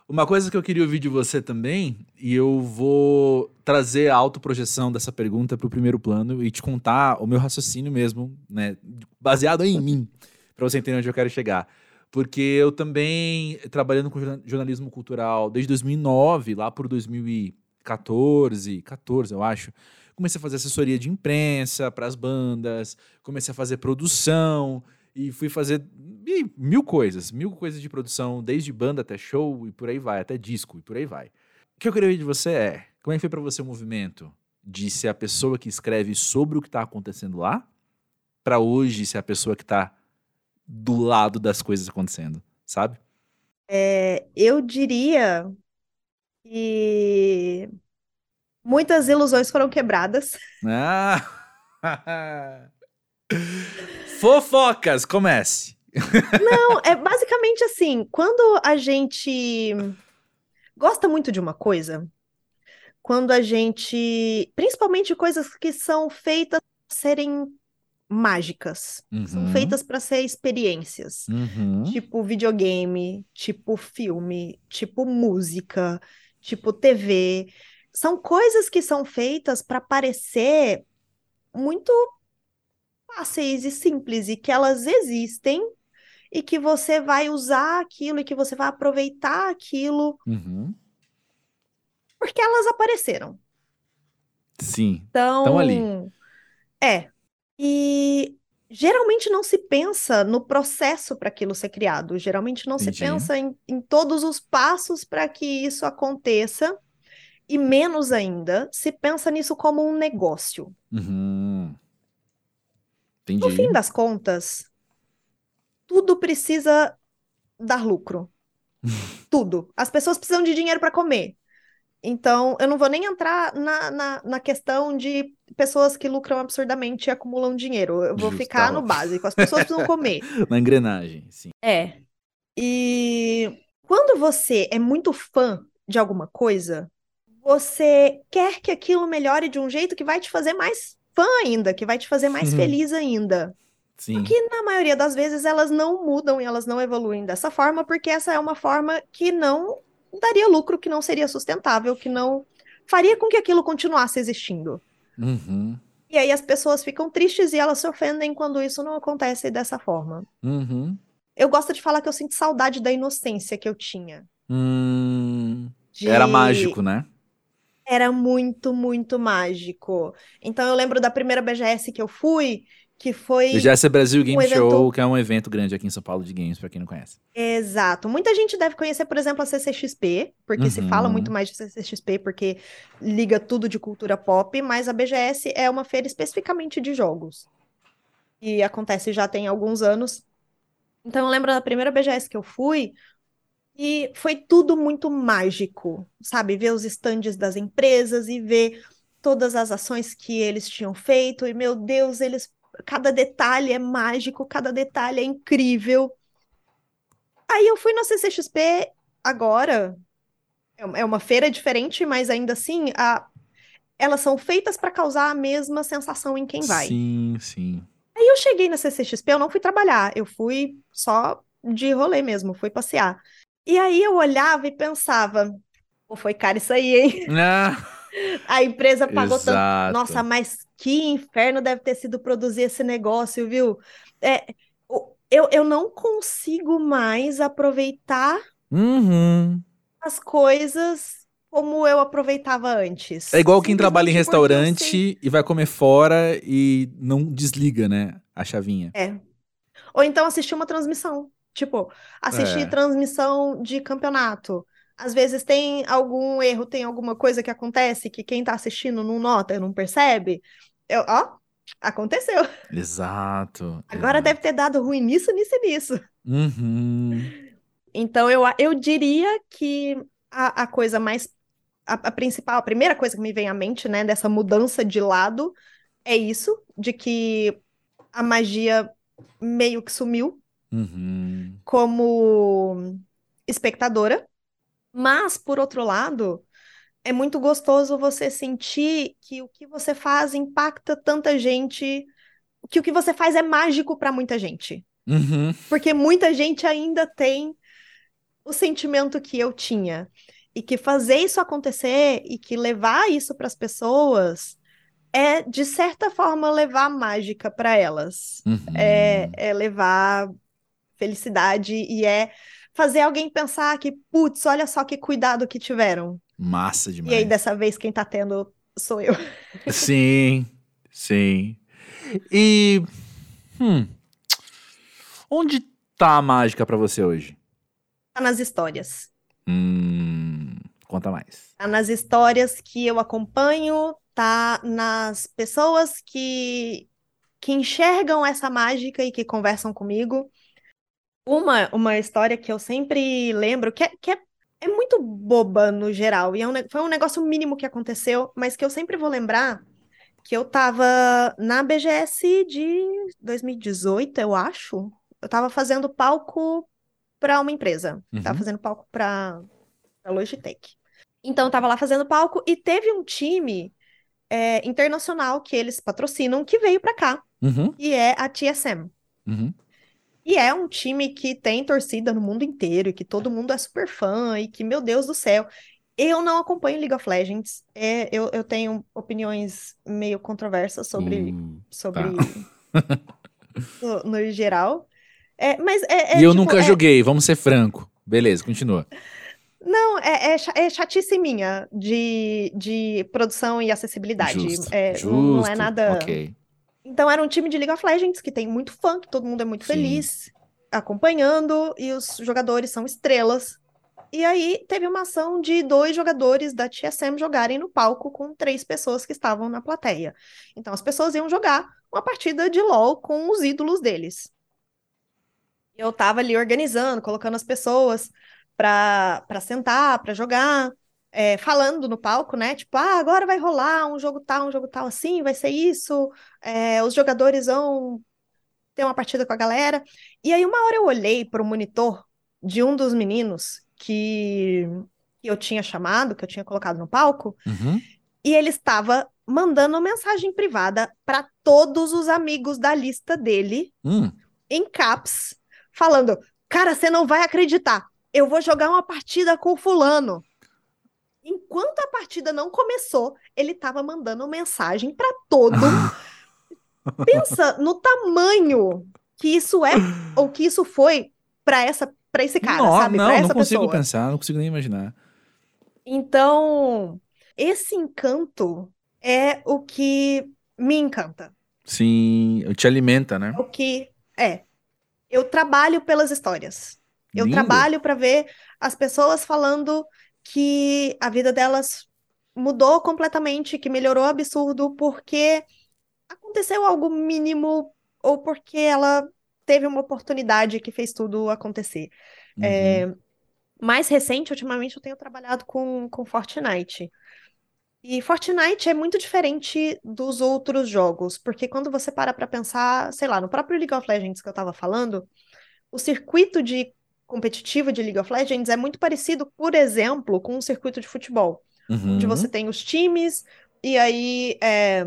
Uma coisa que eu queria ouvir de você também, e eu vou trazer a autoprojeção dessa pergunta para o primeiro plano e te contar o meu raciocínio mesmo, né? Baseado em mim, para você entender onde eu quero chegar. Porque eu também, trabalhando com jorna- jornalismo cultural desde 2009, lá por 2014, 14, eu acho, comecei a fazer assessoria de imprensa para as bandas, comecei a fazer produção e fui fazer mil coisas, mil coisas de produção, desde banda até show e por aí vai, até disco e por aí vai. O que eu queria ver de você é, como é que foi para você o movimento de ser a pessoa que escreve sobre o que tá acontecendo lá, para hoje ser a pessoa que tá do lado das coisas acontecendo, sabe? É, eu diria que muitas ilusões foram quebradas. Ah! Fofocas, comece. Não, é basicamente assim, quando a gente gosta muito de uma coisa, quando a gente, principalmente coisas que são feitas para serem mágicas, são Uhum, feitas para ser experiências, uhum, tipo videogame, tipo filme, tipo música, tipo TV, são coisas que são feitas para parecer muito fáceis e simples e que elas existem e que você vai usar aquilo e que você vai aproveitar aquilo uhum. porque elas apareceram. Sim, Então, Tão ali. é. E geralmente não se pensa no processo para aquilo ser criado. Geralmente não se Entendi. pensa em, em todos os passos para que isso aconteça. E menos ainda, se pensa nisso como um negócio. Uhum. No Entendi. fim das contas, tudo precisa dar lucro. Tudo. As pessoas precisam de dinheiro para comer. Então, eu não vou nem entrar na, na, na questão de pessoas que lucram absurdamente e acumulam dinheiro. Eu vou Justo, ficar no básico. As pessoas precisam comer. Na engrenagem, sim. É. E quando você é muito fã de alguma coisa, você quer que aquilo melhore de um jeito que vai te fazer mais fã ainda, que vai te fazer mais Uhum. feliz ainda. Sim. Que na maioria das vezes elas não mudam e elas não evoluem dessa forma, porque essa é uma forma que não daria lucro, que não seria sustentável, que não faria com que aquilo continuasse existindo. Uhum. E aí as pessoas ficam tristes e elas se ofendem quando isso não acontece dessa forma. Uhum. Eu gosto de falar que eu sinto saudade da inocência que eu tinha. Hum, De- Era mágico, né? Era muito, muito mágico. Então eu lembro da primeira BGS que eu fui, que foi BGS é Brasil Game um Show, que é um evento grande aqui em São Paulo de games, pra quem não conhece. Exato. Muita gente deve conhecer, por exemplo, a CCXP, porque se Uhum. fala muito mais de CCXP, porque liga tudo de cultura pop, mas a BGS é uma feira especificamente de jogos. E acontece já tem alguns anos. Então eu lembro da primeira BGS que eu fui, e foi tudo muito mágico, sabe? Ver os estandes das empresas e ver todas as ações que eles tinham feito, e meu Deus, eles. Cada detalhe é mágico, cada detalhe é incrível. Aí eu fui na CCXP agora. É uma- é uma feira diferente, mas ainda assim, a... elas são feitas para causar a mesma sensação em quem vai. Sim, sim. Aí eu cheguei na CCXP, eu não fui trabalhar, eu fui só de rolê mesmo, fui passear. E aí eu olhava e pensava, pô, foi caro isso aí, hein? Ah, A empresa pagou tanto. exato. Nossa, mas que inferno deve ter sido produzir esse negócio, viu? É, eu, eu não consigo mais aproveitar Uhum. as coisas como eu aproveitava antes. É igual quem trabalha em restaurante e vai comer fora e não desliga, né? A chavinha. É. Ou então assistir uma transmissão. Tipo, assistir É. transmissão de campeonato. Às vezes tem algum erro, tem alguma coisa que acontece que quem tá assistindo não nota, não percebe. Eu, ó, aconteceu. Exato. Agora deve ter dado ruim nisso, nisso e nisso. Uhum. Então eu, eu diria que a, a coisa mais. A, a principal, a primeira coisa que me vem à mente, né, dessa mudança de lado é isso, de que a magia meio que sumiu Uhum. como espectadora. Mas, por outro lado, é muito gostoso você sentir que o que você faz impacta tanta gente que o que você faz é mágico para muita gente. Uhum. Porque muita gente ainda tem o sentimento que eu tinha. E que fazer isso acontecer e que levar isso para as pessoas é, de certa forma, levar mágica para elas. Uhum. É, é levar felicidade e é fazer alguém pensar que, putz, olha só que cuidado que tiveram. Massa demais. E aí, dessa vez, quem tá tendo sou eu. Sim, sim. E. Hum, onde tá a mágica para você hoje? Tá nas histórias. Hum, conta mais. Tá nas histórias que eu acompanho, tá nas pessoas que, que enxergam essa mágica e que conversam comigo. Uma, uma história que eu sempre lembro, que é, que é, é muito boba no geral, e é um, foi um negócio mínimo que aconteceu, mas que eu sempre vou lembrar, que eu tava na BGS de 2018, eu acho. Eu tava fazendo palco para uma empresa. Uhum. Tava fazendo palco para a Logitech. Então, eu tava lá fazendo palco e teve um time é, internacional que eles patrocinam que veio para cá, Uhum, e é a TSM. uhum. E é um time que tem torcida no mundo inteiro, e que todo mundo é super fã, e que, meu Deus do céu. Eu não acompanho League of Legends. É, eu, eu tenho opiniões meio controversas sobre, Hum, sobre tá. no, no geral. É, mas é, é, e eu tipo, nunca é- joguei, vamos ser franco. Beleza, continua. Não, é, é, é chatice minha de, de produção e acessibilidade. Justo, É, justo. não, não é nada. Ok. Então era um time de League of Legends que tem muito fã, que todo mundo é muito Sim. feliz acompanhando, e os jogadores são estrelas. E aí teve uma ação de dois jogadores da TSM jogarem no palco com três pessoas que estavam na plateia. Então as pessoas iam jogar uma partida de LoL com os ídolos deles. Eu tava ali organizando, colocando as pessoas para para sentar, para jogar, é, falando no palco, né? Tipo, ah, agora vai rolar um jogo tal, um jogo tal assim, vai ser isso. é, os jogadores vão ter uma partida com a galera. E aí, uma hora eu olhei para o monitor de um dos meninos que eu tinha chamado, que eu tinha colocado no palco, Uhum. e ele estava mandando mensagem privada para todos os amigos da lista dele, Hum, em caps, falando: Cara, você não vai acreditar, eu vou jogar uma partida com o fulano. Enquanto a partida não começou, ele estava mandando mensagem para todo Pensa no tamanho que isso é ou que isso foi para essa para esse cara, não, sabe? não, Para não essa consigo pessoa. pensar, não consigo nem imaginar. Então, esse encanto é o que me encanta. Sim, te alimenta, né? É o que é. Eu trabalho pelas histórias. Eu Lindo. trabalho para ver as pessoas falando que a vida delas mudou completamente, que melhorou absurdo porque aconteceu algo mínimo ou porque ela teve uma oportunidade que fez tudo acontecer. Uhum. É, mais recente, ultimamente, eu tenho trabalhado com, com Fortnite. E Fortnite é muito diferente dos outros jogos, porque quando você para pra pensar, sei lá, no próprio League of Legends que eu tava falando, o circuito de competitivo de League of Legends é muito parecido, por exemplo, com um circuito de futebol onde Uhum. você tem os times, e aí é,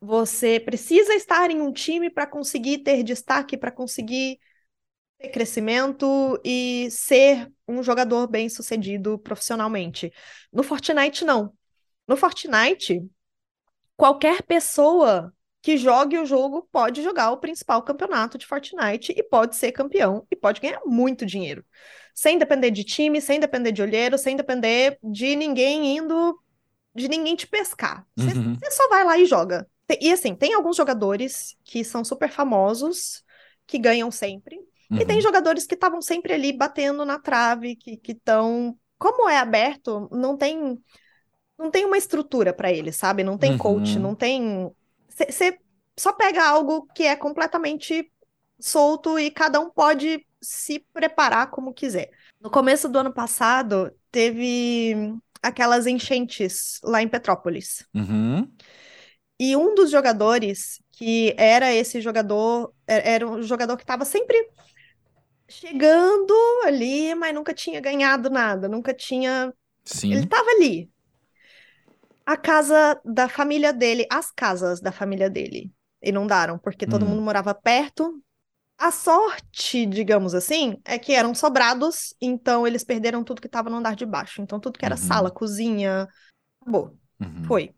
você precisa estar em um time para conseguir ter destaque, para conseguir ter crescimento e ser um jogador bem-sucedido profissionalmente. No Fortnite, não. No Fortnite, qualquer pessoa que jogue o jogo pode jogar o principal campeonato de Fortnite e pode ser campeão e pode ganhar muito dinheiro. Sem depender de time, sem depender de olheiro, sem depender de ninguém indo, de ninguém te pescar. Você Uhum. só vai lá e joga. E assim, tem alguns jogadores que são super famosos, que ganham sempre. E tem Uhum. jogadores que estavam sempre ali batendo na trave, que estão. Como é aberto, não tem. Não tem uma estrutura para eles, sabe? Não tem coach, Uhum. não tem. Você só pega algo que é completamente solto e cada um pode se preparar como quiser. No começo do ano passado, teve aquelas enchentes lá em Petrópolis. Uhum. E um dos jogadores, que era esse jogador, é- era um jogador que estava sempre chegando ali, mas nunca tinha ganhado nada, nunca tinha. Ele Sim. estava ali. A casa da família dele, as casas da família dele, inundaram, porque todo Hum. mundo morava perto. A sorte, digamos assim, é que eram sobrados, então eles perderam tudo que estava no andar de baixo. Então tudo que era Uhum. sala, cozinha, acabou. Uhum. Foi.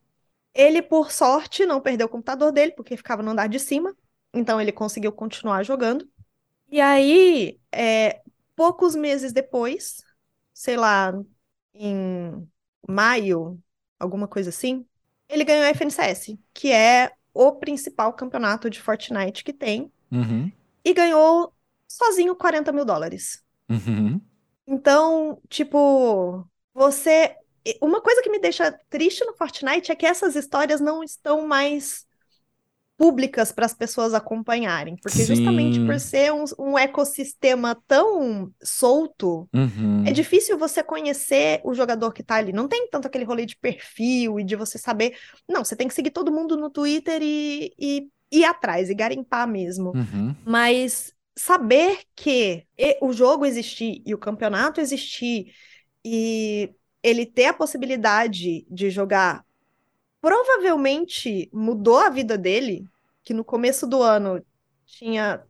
Ele, por sorte, não perdeu o computador dele, porque ficava no andar de cima. Então ele conseguiu continuar jogando. E aí, é, poucos meses depois, sei lá, em maio, alguma coisa assim, ele ganhou a FNCS, que é o principal campeonato de Fortnite que tem, Uhum. e ganhou sozinho 40 mil dólares. Uhum. Então, tipo, você. Uma coisa que me deixa triste no Fortnite é que essas histórias não estão mais públicas para as pessoas acompanharem. Porque justamente Sim. por ser um, um ecossistema tão solto, Uhum. é difícil você conhecer o jogador que tá ali. Não tem tanto aquele rolê de perfil e de você saber. Não, você tem que seguir todo mundo no Twitter e, e ir atrás e garimpar mesmo. Uhum. Mas saber que o jogo existir e o campeonato existir e ele ter a possibilidade de jogar provavelmente mudou a vida dele, que no começo do ano tinha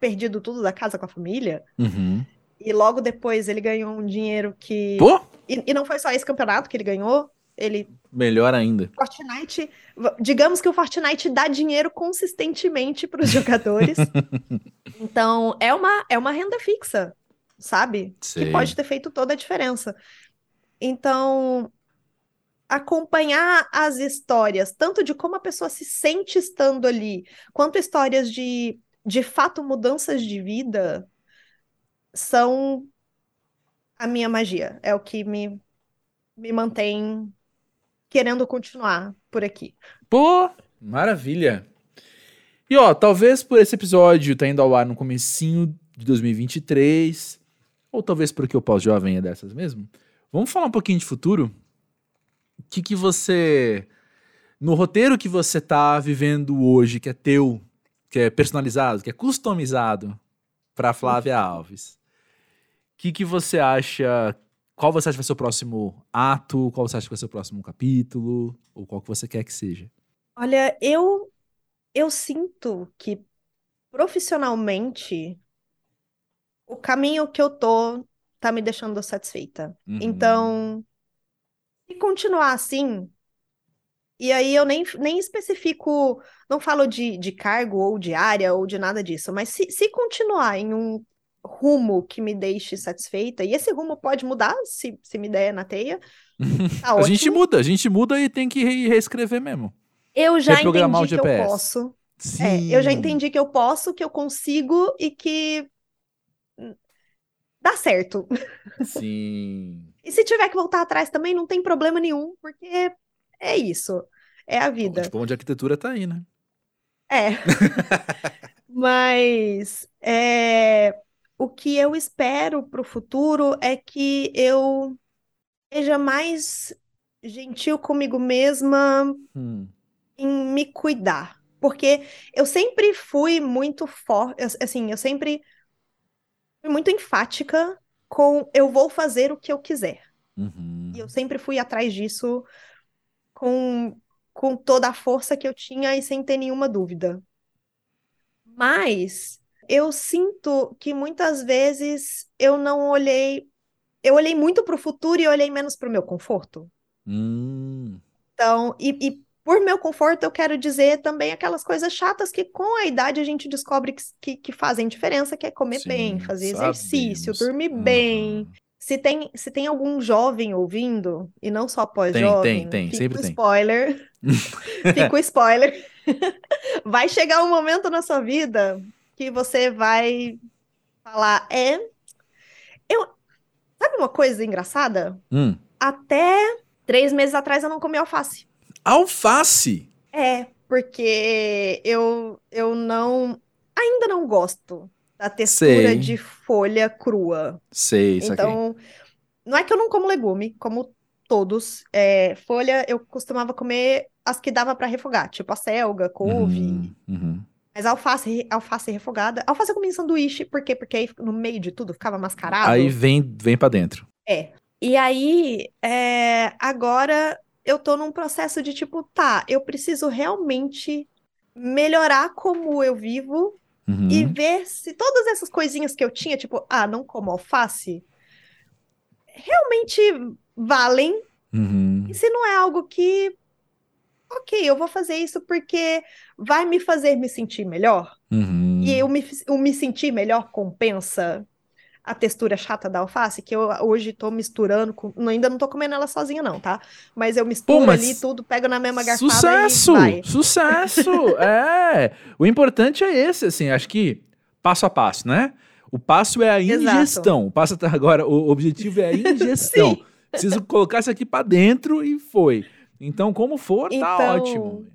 perdido tudo da casa com a família, Uhum. e logo depois ele ganhou um dinheiro que. Pô, E, e não foi só esse campeonato que ele ganhou, ele melhor ainda. Fortnite, digamos que o Fortnite dá dinheiro consistentemente para os jogadores. Então, é uma, é uma renda fixa, sabe? Sei. Que pode ter feito toda a diferença. Então, acompanhar as histórias, tanto de como a pessoa se sente estando ali, quanto histórias de, de fato, mudanças de vida, são a minha magia. É o que me, me mantém querendo continuar por aqui. Pô, maravilha. E ó, talvez por esse episódio tá indo ao ar no comecinho de 2023, ou talvez porque o pós-jovem é dessas mesmo. Vamos falar um pouquinho de futuro? O que que você no roteiro que você tá vivendo hoje, que é teu, que é personalizado, que é customizado para Flávia Alves. O que que você acha qual você acha que vai ser o próximo ato? Qual você acha que vai ser o próximo capítulo? Ou qual que você quer que seja? Olha, eu eu sinto que profissionalmente o caminho que eu tô tá me deixando satisfeita. Uhum. Então, se continuar assim, e aí eu nem, nem especifico, não falo de, de cargo ou de área ou de nada disso, mas se, se continuar em um rumo que me deixe satisfeita, e esse rumo pode mudar se, se me der na teia, tá a gente muda, a gente muda e tem que re- reescrever mesmo. Eu já entendi que eu posso. Sim. É, eu já entendi que eu posso, que eu consigo e que dá certo. Sim. E se tiver que voltar atrás também, não tem problema nenhum, porque é isso. É a O vida. diploma de arquitetura tá aí, né? É. Mas é, o que eu espero para o futuro é que eu seja mais gentil comigo mesma Hum. em me cuidar. Porque eu sempre fui muito forte, assim, eu sempre fui muito enfática com eu vou fazer o que eu quiser. Uhum. E eu sempre fui atrás disso com, com toda a força que eu tinha e sem ter nenhuma dúvida. Mas eu sinto que muitas vezes eu não olhei. Eu olhei muito para o futuro e olhei menos para o meu conforto. Hum. Então, e, e por meu conforto, eu quero dizer também aquelas coisas chatas que com a idade a gente descobre que, que, que fazem diferença, que é comer Sim, bem, fazer exercício, sabemos. dormir bem. Uhum. Se tem, se tem algum jovem ouvindo, e não só Tem, pós-jovem, tem, tem, fica sempre o tem. spoiler. Fica o spoiler. Vai chegar um momento na sua vida que você vai falar, é. Eu. Sabe uma coisa engraçada? Hum. Até três meses atrás eu não comi alface. Alface. É, porque eu, eu não. Ainda não gosto da textura Sei. de folha crua. Sei, saquei. Então, não é que eu não como legume, como todos. É, folha eu costumava comer as que dava pra refogar, tipo a selga, couve. Uhum, uhum. Mas alface, alface refogada. Alface eu comia em sanduíche, por quê? Porque aí no meio de tudo ficava mascarado. Aí vem, vem pra dentro. É. E aí, é, agora eu tô num processo de tipo, tá, eu preciso realmente melhorar como eu vivo uhum. e ver se todas essas coisinhas que eu tinha, tipo, ah, não como alface, realmente valem. Uhum. E se não é algo que, ok, eu vou fazer isso porque vai me fazer me sentir melhor. Uhum. E eu me, eu me sentir melhor compensa a textura chata da alface, que eu hoje tô misturando com. Ainda não tô comendo ela sozinha, não, tá? Mas eu misturo Pô, mas... ali tudo, pego na mesma garfada sucesso. Sucesso! é! O importante é esse, assim, acho que passo a passo, né? O passo é a ingestão. Exato. O passo até agora, o objetivo é a ingestão. Preciso colocar isso aqui para dentro e foi. Então, como for, tá então, tá ótimo.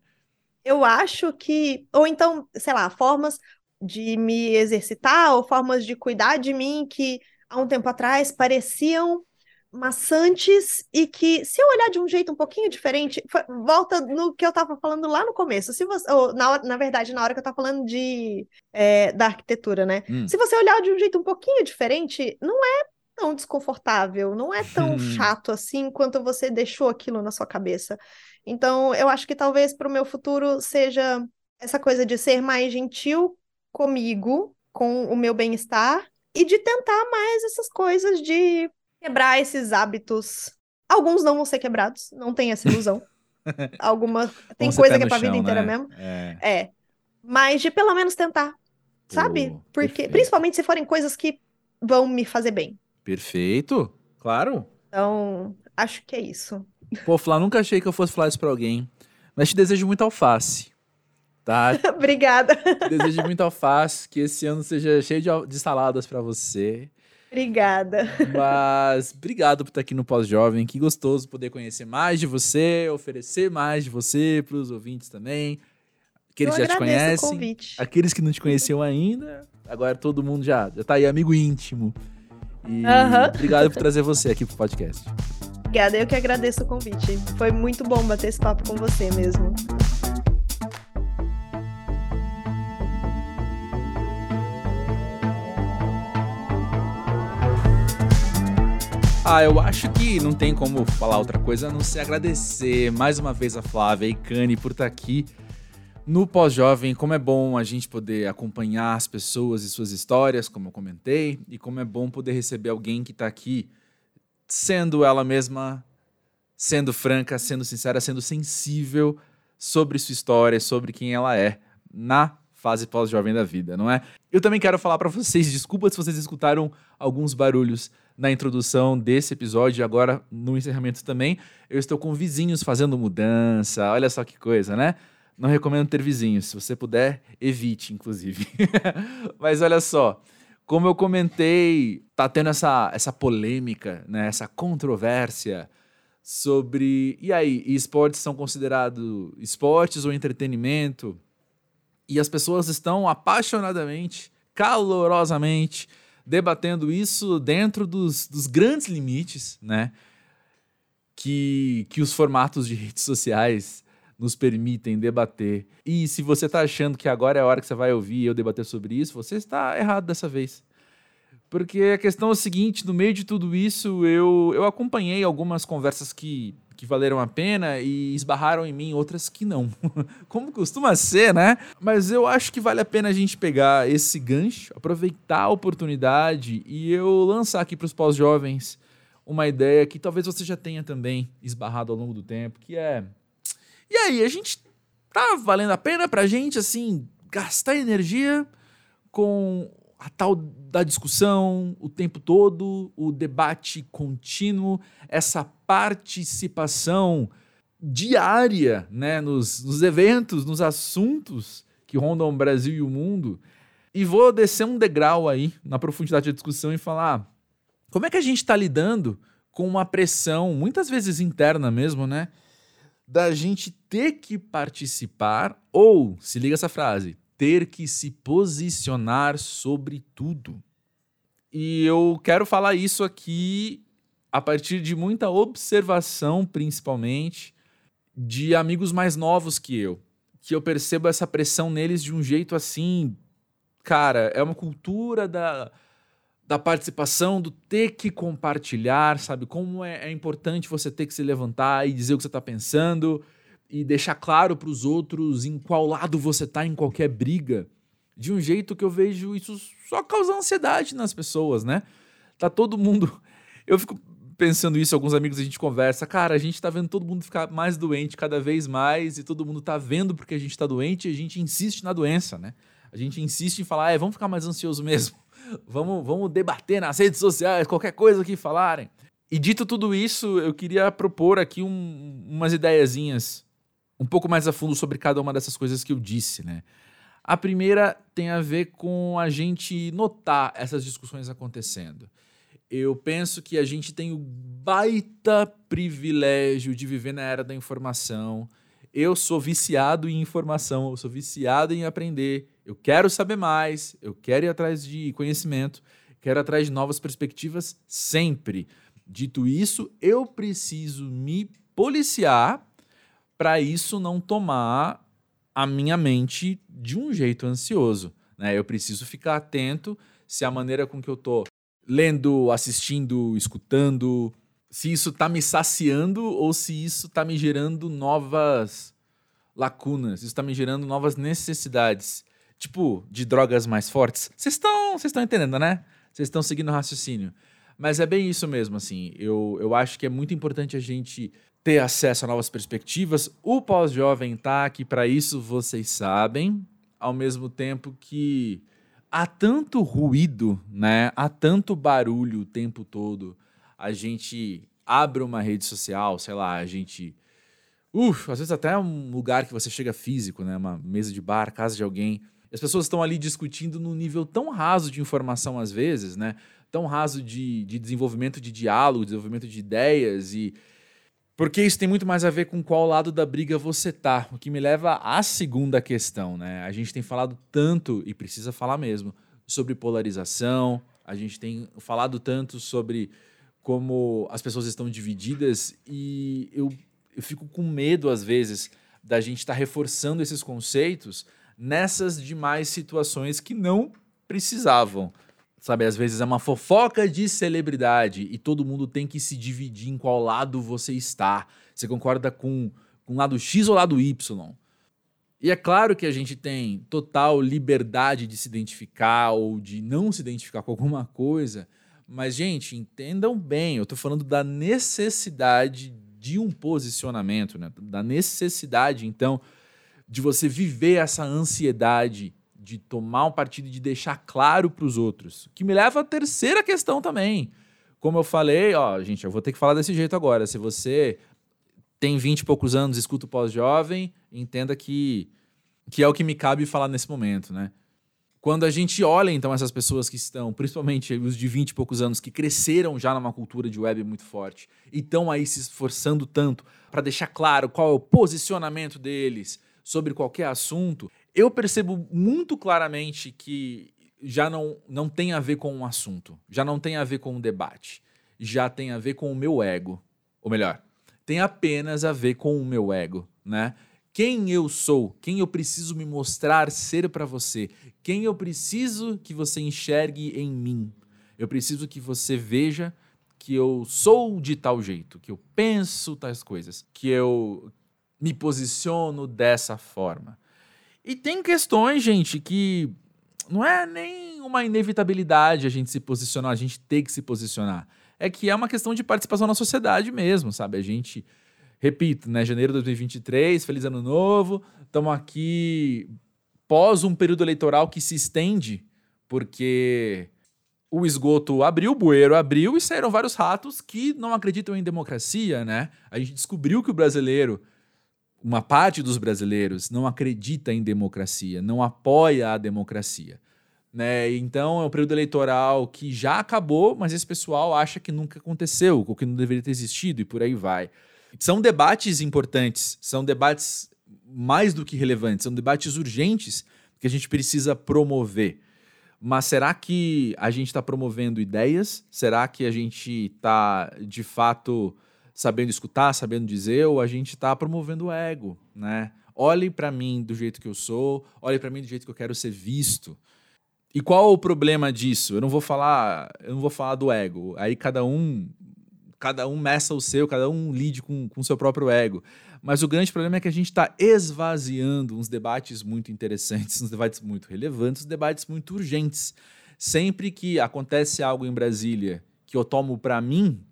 Eu acho que. Ou então, sei lá, formas de me exercitar ou formas de cuidar de mim que há um tempo atrás pareciam maçantes e que, se eu olhar de um jeito um pouquinho diferente, volta no que eu estava falando lá no começo. Se você, ou na, na verdade, na hora que eu estava falando de, é, da arquitetura, né? Hum. Se você olhar de um jeito um pouquinho diferente, não é tão desconfortável, não é tão hum. chato assim quanto você deixou aquilo na sua cabeça. Então, eu acho que talvez para o meu futuro seja essa coisa de ser mais gentil comigo, com o meu bem-estar e de tentar mais essas coisas de quebrar esses hábitos. Alguns não vão ser quebrados, não tem essa ilusão. Alguma tem coisa que é pra chão, vida inteira né? mesmo. É. é. Mas de pelo menos tentar, sabe? Porque perfeito. principalmente se forem coisas que vão me fazer bem. Perfeito. Claro. Então, acho que é isso. Pô, Flá, nunca achei que eu fosse falar isso pra alguém. Mas te desejo muito alface tá? Obrigada. Desejo muito alface, que esse ano seja cheio de, de saladas para você. Obrigada. Mas obrigado por estar aqui no Pós-Jovem. Que gostoso poder conhecer mais de você, oferecer mais de você para os ouvintes também. Aqueles que já te conhecem. Aqueles que não te conheciam ainda. Agora todo mundo já, já tá aí, amigo íntimo. E obrigado por trazer você aqui pro podcast. Obrigada, eu que agradeço o convite. Foi muito bom bater esse papo com você mesmo. Ah, eu acho que não tem como falar outra coisa a não ser agradecer mais uma vez a Flávia e Cani por estar aqui no Pós-Jovem. Como é bom a gente poder acompanhar as pessoas e suas histórias, como eu comentei, e como é bom poder receber alguém que está aqui sendo ela mesma, sendo franca, sendo sincera, sendo sensível sobre sua história, sobre quem ela é na fase pós-jovem da vida, não é? Eu também quero falar para vocês, desculpa se vocês escutaram alguns barulhos na introdução desse episódio e agora no encerramento também. Eu estou com vizinhos fazendo mudança. Olha só que coisa, né? Não recomendo ter vizinhos. Se você puder, evite, inclusive. Mas olha só, como eu comentei, tá tendo essa, essa polêmica, né? essa controvérsia sobre. E aí, esportes são considerados esportes ou entretenimento? E as pessoas estão apaixonadamente, calorosamente debatendo isso dentro dos, dos grandes limites, né? Que, que os formatos de redes sociais nos permitem debater. E se você está achando que agora é a hora que você vai ouvir eu debater sobre isso, você está errado dessa vez. Porque a questão é a seguinte: no meio de tudo isso, eu, eu acompanhei algumas conversas que que valeram a pena e esbarraram em mim outras que não. Como costuma ser, né? Mas eu acho que vale a pena a gente pegar esse gancho, aproveitar a oportunidade e eu lançar aqui para os pós-jovens uma ideia que talvez você já tenha também esbarrado ao longo do tempo, que é E aí, a gente tá valendo a pena pra gente assim gastar energia com a tal da discussão o tempo todo, o debate contínuo, essa participação diária né, nos, nos eventos, nos assuntos que rondam o Brasil e o mundo. E vou descer um degrau aí na profundidade da discussão e falar como é que a gente está lidando com uma pressão, muitas vezes interna mesmo, né? Da gente ter que participar, ou, se liga essa frase, ter que se posicionar sobre tudo. E eu quero falar isso aqui a partir de muita observação, principalmente, de amigos mais novos que eu. Que eu percebo essa pressão neles de um jeito assim. Cara, é uma cultura da, da participação, do ter que compartilhar, sabe? Como é, é importante você ter que se levantar e dizer o que você está pensando e deixar claro para os outros em qual lado você tá em qualquer briga, de um jeito que eu vejo isso só causar ansiedade nas pessoas, né? Tá todo mundo. Eu fico pensando isso, alguns amigos a gente conversa, cara, a gente tá vendo todo mundo ficar mais doente cada vez mais e todo mundo tá vendo porque a gente tá doente e a gente insiste na doença, né? A gente insiste em falar, é, vamos ficar mais ansioso mesmo. Vamos, vamos debater nas redes sociais, qualquer coisa que falarem. E dito tudo isso, eu queria propor aqui um, umas ideiazinhas um pouco mais a fundo sobre cada uma dessas coisas que eu disse, né? A primeira tem a ver com a gente notar essas discussões acontecendo eu penso que a gente tem o baita privilégio de viver na era da informação. Eu sou viciado em informação, eu sou viciado em aprender. Eu quero saber mais, eu quero ir atrás de conhecimento, quero ir atrás de novas perspectivas sempre. Dito isso, eu preciso me policiar para isso não tomar a minha mente de um jeito ansioso. Né? Eu preciso ficar atento se a maneira com que eu estou lendo, assistindo, escutando, se isso tá me saciando ou se isso tá me gerando novas lacunas, isso tá me gerando novas necessidades, tipo de drogas mais fortes. Vocês estão, vocês estão entendendo, né? Vocês estão seguindo o raciocínio. Mas é bem isso mesmo, assim. Eu, eu acho que é muito importante a gente ter acesso a novas perspectivas. O pós-jovem tá aqui para isso, vocês sabem. Ao mesmo tempo que há tanto ruído, né? Há tanto barulho o tempo todo. A gente abre uma rede social, sei lá, a gente. Uf, às vezes até um lugar que você chega físico, né? Uma mesa de bar, casa de alguém. As pessoas estão ali discutindo num nível tão raso de informação, às vezes, né? Tão raso de, de desenvolvimento de diálogo, desenvolvimento de ideias e porque isso tem muito mais a ver com qual lado da briga você tá. O que me leva à segunda questão, né? A gente tem falado tanto, e precisa falar mesmo, sobre polarização, a gente tem falado tanto sobre como as pessoas estão divididas, e eu, eu fico com medo, às vezes, da gente estar tá reforçando esses conceitos nessas demais situações que não precisavam. Sabe, às vezes é uma fofoca de celebridade e todo mundo tem que se dividir em qual lado você está. Você concorda com, com lado X ou lado Y? E é claro que a gente tem total liberdade de se identificar ou de não se identificar com alguma coisa, mas, gente, entendam bem, eu estou falando da necessidade de um posicionamento, né? da necessidade, então, de você viver essa ansiedade de tomar um partido de deixar claro para os outros. Que me leva à terceira questão também. Como eu falei, ó, gente, eu vou ter que falar desse jeito agora. Se você tem 20 e poucos anos, escuta o pós-jovem, entenda que, que é o que me cabe falar nesse momento, né? Quando a gente olha, então, essas pessoas que estão, principalmente os de 20 e poucos anos, que cresceram já numa cultura de web muito forte e estão aí se esforçando tanto para deixar claro qual é o posicionamento deles sobre qualquer assunto, eu percebo muito claramente que já não, não tem a ver com um assunto, já não tem a ver com um debate, já tem a ver com o meu ego. Ou melhor, tem apenas a ver com o meu ego, né? Quem eu sou, quem eu preciso me mostrar ser para você, quem eu preciso que você enxergue em mim. Eu preciso que você veja que eu sou de tal jeito, que eu penso tais coisas, que eu me posiciono dessa forma. E tem questões, gente, que não é nem uma inevitabilidade a gente se posicionar, a gente ter que se posicionar. É que é uma questão de participação na sociedade mesmo, sabe? A gente, repito, né? Janeiro de 2023, feliz ano novo, estamos aqui pós um período eleitoral que se estende, porque o esgoto abriu, o bueiro abriu e saíram vários ratos que não acreditam em democracia, né? A gente descobriu que o brasileiro uma parte dos brasileiros não acredita em democracia, não apoia a democracia. Né? Então é um período eleitoral que já acabou, mas esse pessoal acha que nunca aconteceu, que não deveria ter existido, e por aí vai. São debates importantes, são debates mais do que relevantes, são debates urgentes que a gente precisa promover. Mas será que a gente está promovendo ideias? Será que a gente está, de fato, sabendo escutar, sabendo dizer, ou a gente está promovendo o ego, né? Olhe para mim do jeito que eu sou, olhe para mim do jeito que eu quero ser visto. E qual o problema disso? Eu não vou falar, eu não vou falar do ego. Aí cada um cada um meça o seu, cada um lide com o seu próprio ego. Mas o grande problema é que a gente está esvaziando uns debates muito interessantes, uns debates muito relevantes, uns debates muito urgentes. Sempre que acontece algo em Brasília que eu tomo para mim,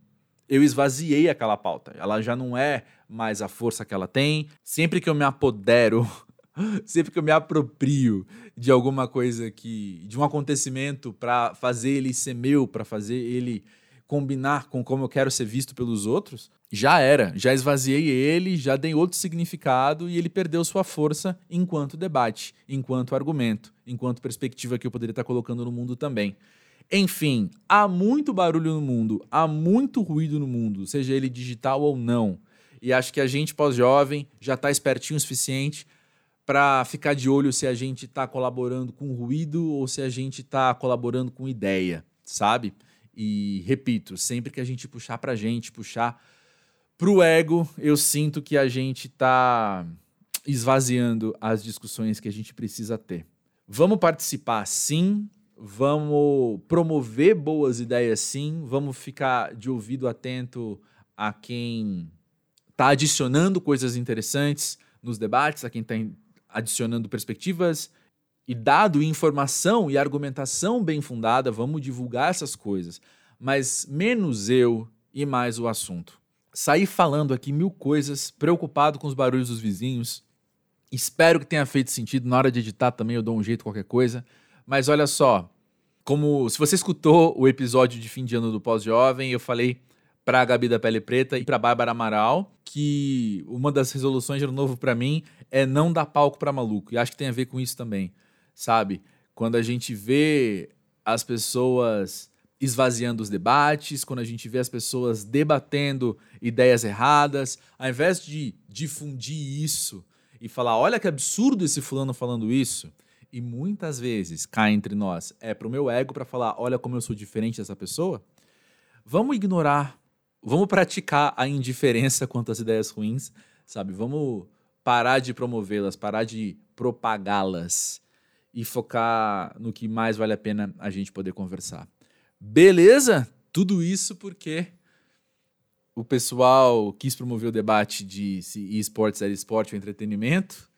eu esvaziei aquela pauta. Ela já não é mais a força que ela tem. Sempre que eu me apodero, sempre que eu me aproprio de alguma coisa que. de um acontecimento para fazer ele ser meu, para fazer ele combinar com como eu quero ser visto pelos outros, já era. Já esvaziei ele, já dei outro significado e ele perdeu sua força enquanto debate, enquanto argumento, enquanto perspectiva que eu poderia estar colocando no mundo também. Enfim, há muito barulho no mundo, há muito ruído no mundo, seja ele digital ou não. E acho que a gente, pós-jovem, já está espertinho o suficiente para ficar de olho se a gente está colaborando com ruído ou se a gente está colaborando com ideia, sabe? E repito, sempre que a gente puxar para a gente, puxar para o ego, eu sinto que a gente está esvaziando as discussões que a gente precisa ter. Vamos participar, sim, vamos promover boas ideias sim, vamos ficar de ouvido atento a quem está adicionando coisas interessantes nos debates, a quem está adicionando perspectivas e dado informação e argumentação bem fundada, vamos divulgar essas coisas. Mas menos eu e mais o assunto. Saí falando aqui mil coisas, preocupado com os barulhos dos vizinhos. Espero que tenha feito sentido. Na hora de editar também eu dou um jeito qualquer coisa. Mas olha só, como se você escutou o episódio de fim de ano do Pós-Jovem, eu falei para a Gabi da Pele Preta e para Bárbara Amaral que uma das resoluções de ano novo para mim é não dar palco para maluco. E acho que tem a ver com isso também, sabe? Quando a gente vê as pessoas esvaziando os debates, quando a gente vê as pessoas debatendo ideias erradas, ao invés de difundir isso e falar, olha que absurdo esse fulano falando isso, e muitas vezes cá entre nós é pro meu ego para falar, olha como eu sou diferente dessa pessoa, vamos ignorar, vamos praticar a indiferença quanto às ideias ruins, sabe? Vamos parar de promovê-las, parar de propagá-las e focar no que mais vale a pena a gente poder conversar. Beleza? Tudo isso porque o pessoal quis promover o debate de se esportes era esporte ou entretenimento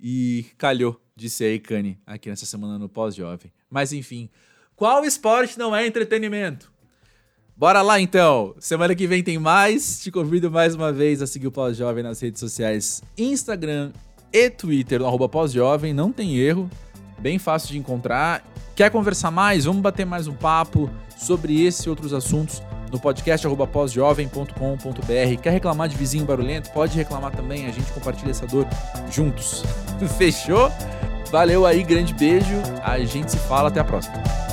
e calhou, disse aí Kanye, aqui nessa semana no Pós-Jovem. Mas enfim, qual esporte não é entretenimento? Bora lá então! Semana que vem tem mais. Te convido mais uma vez a seguir o Pós-Jovem nas redes sociais Instagram e Twitter, no Pós-Jovem, não tem erro, bem fácil de encontrar. Quer conversar mais? Vamos bater mais um papo sobre esse e outros assuntos no podcast pósjovem.com.br. Quer reclamar de vizinho barulhento? Pode reclamar também, a gente compartilha essa dor juntos. Fechou? Valeu aí, grande beijo. A gente se fala, até a próxima.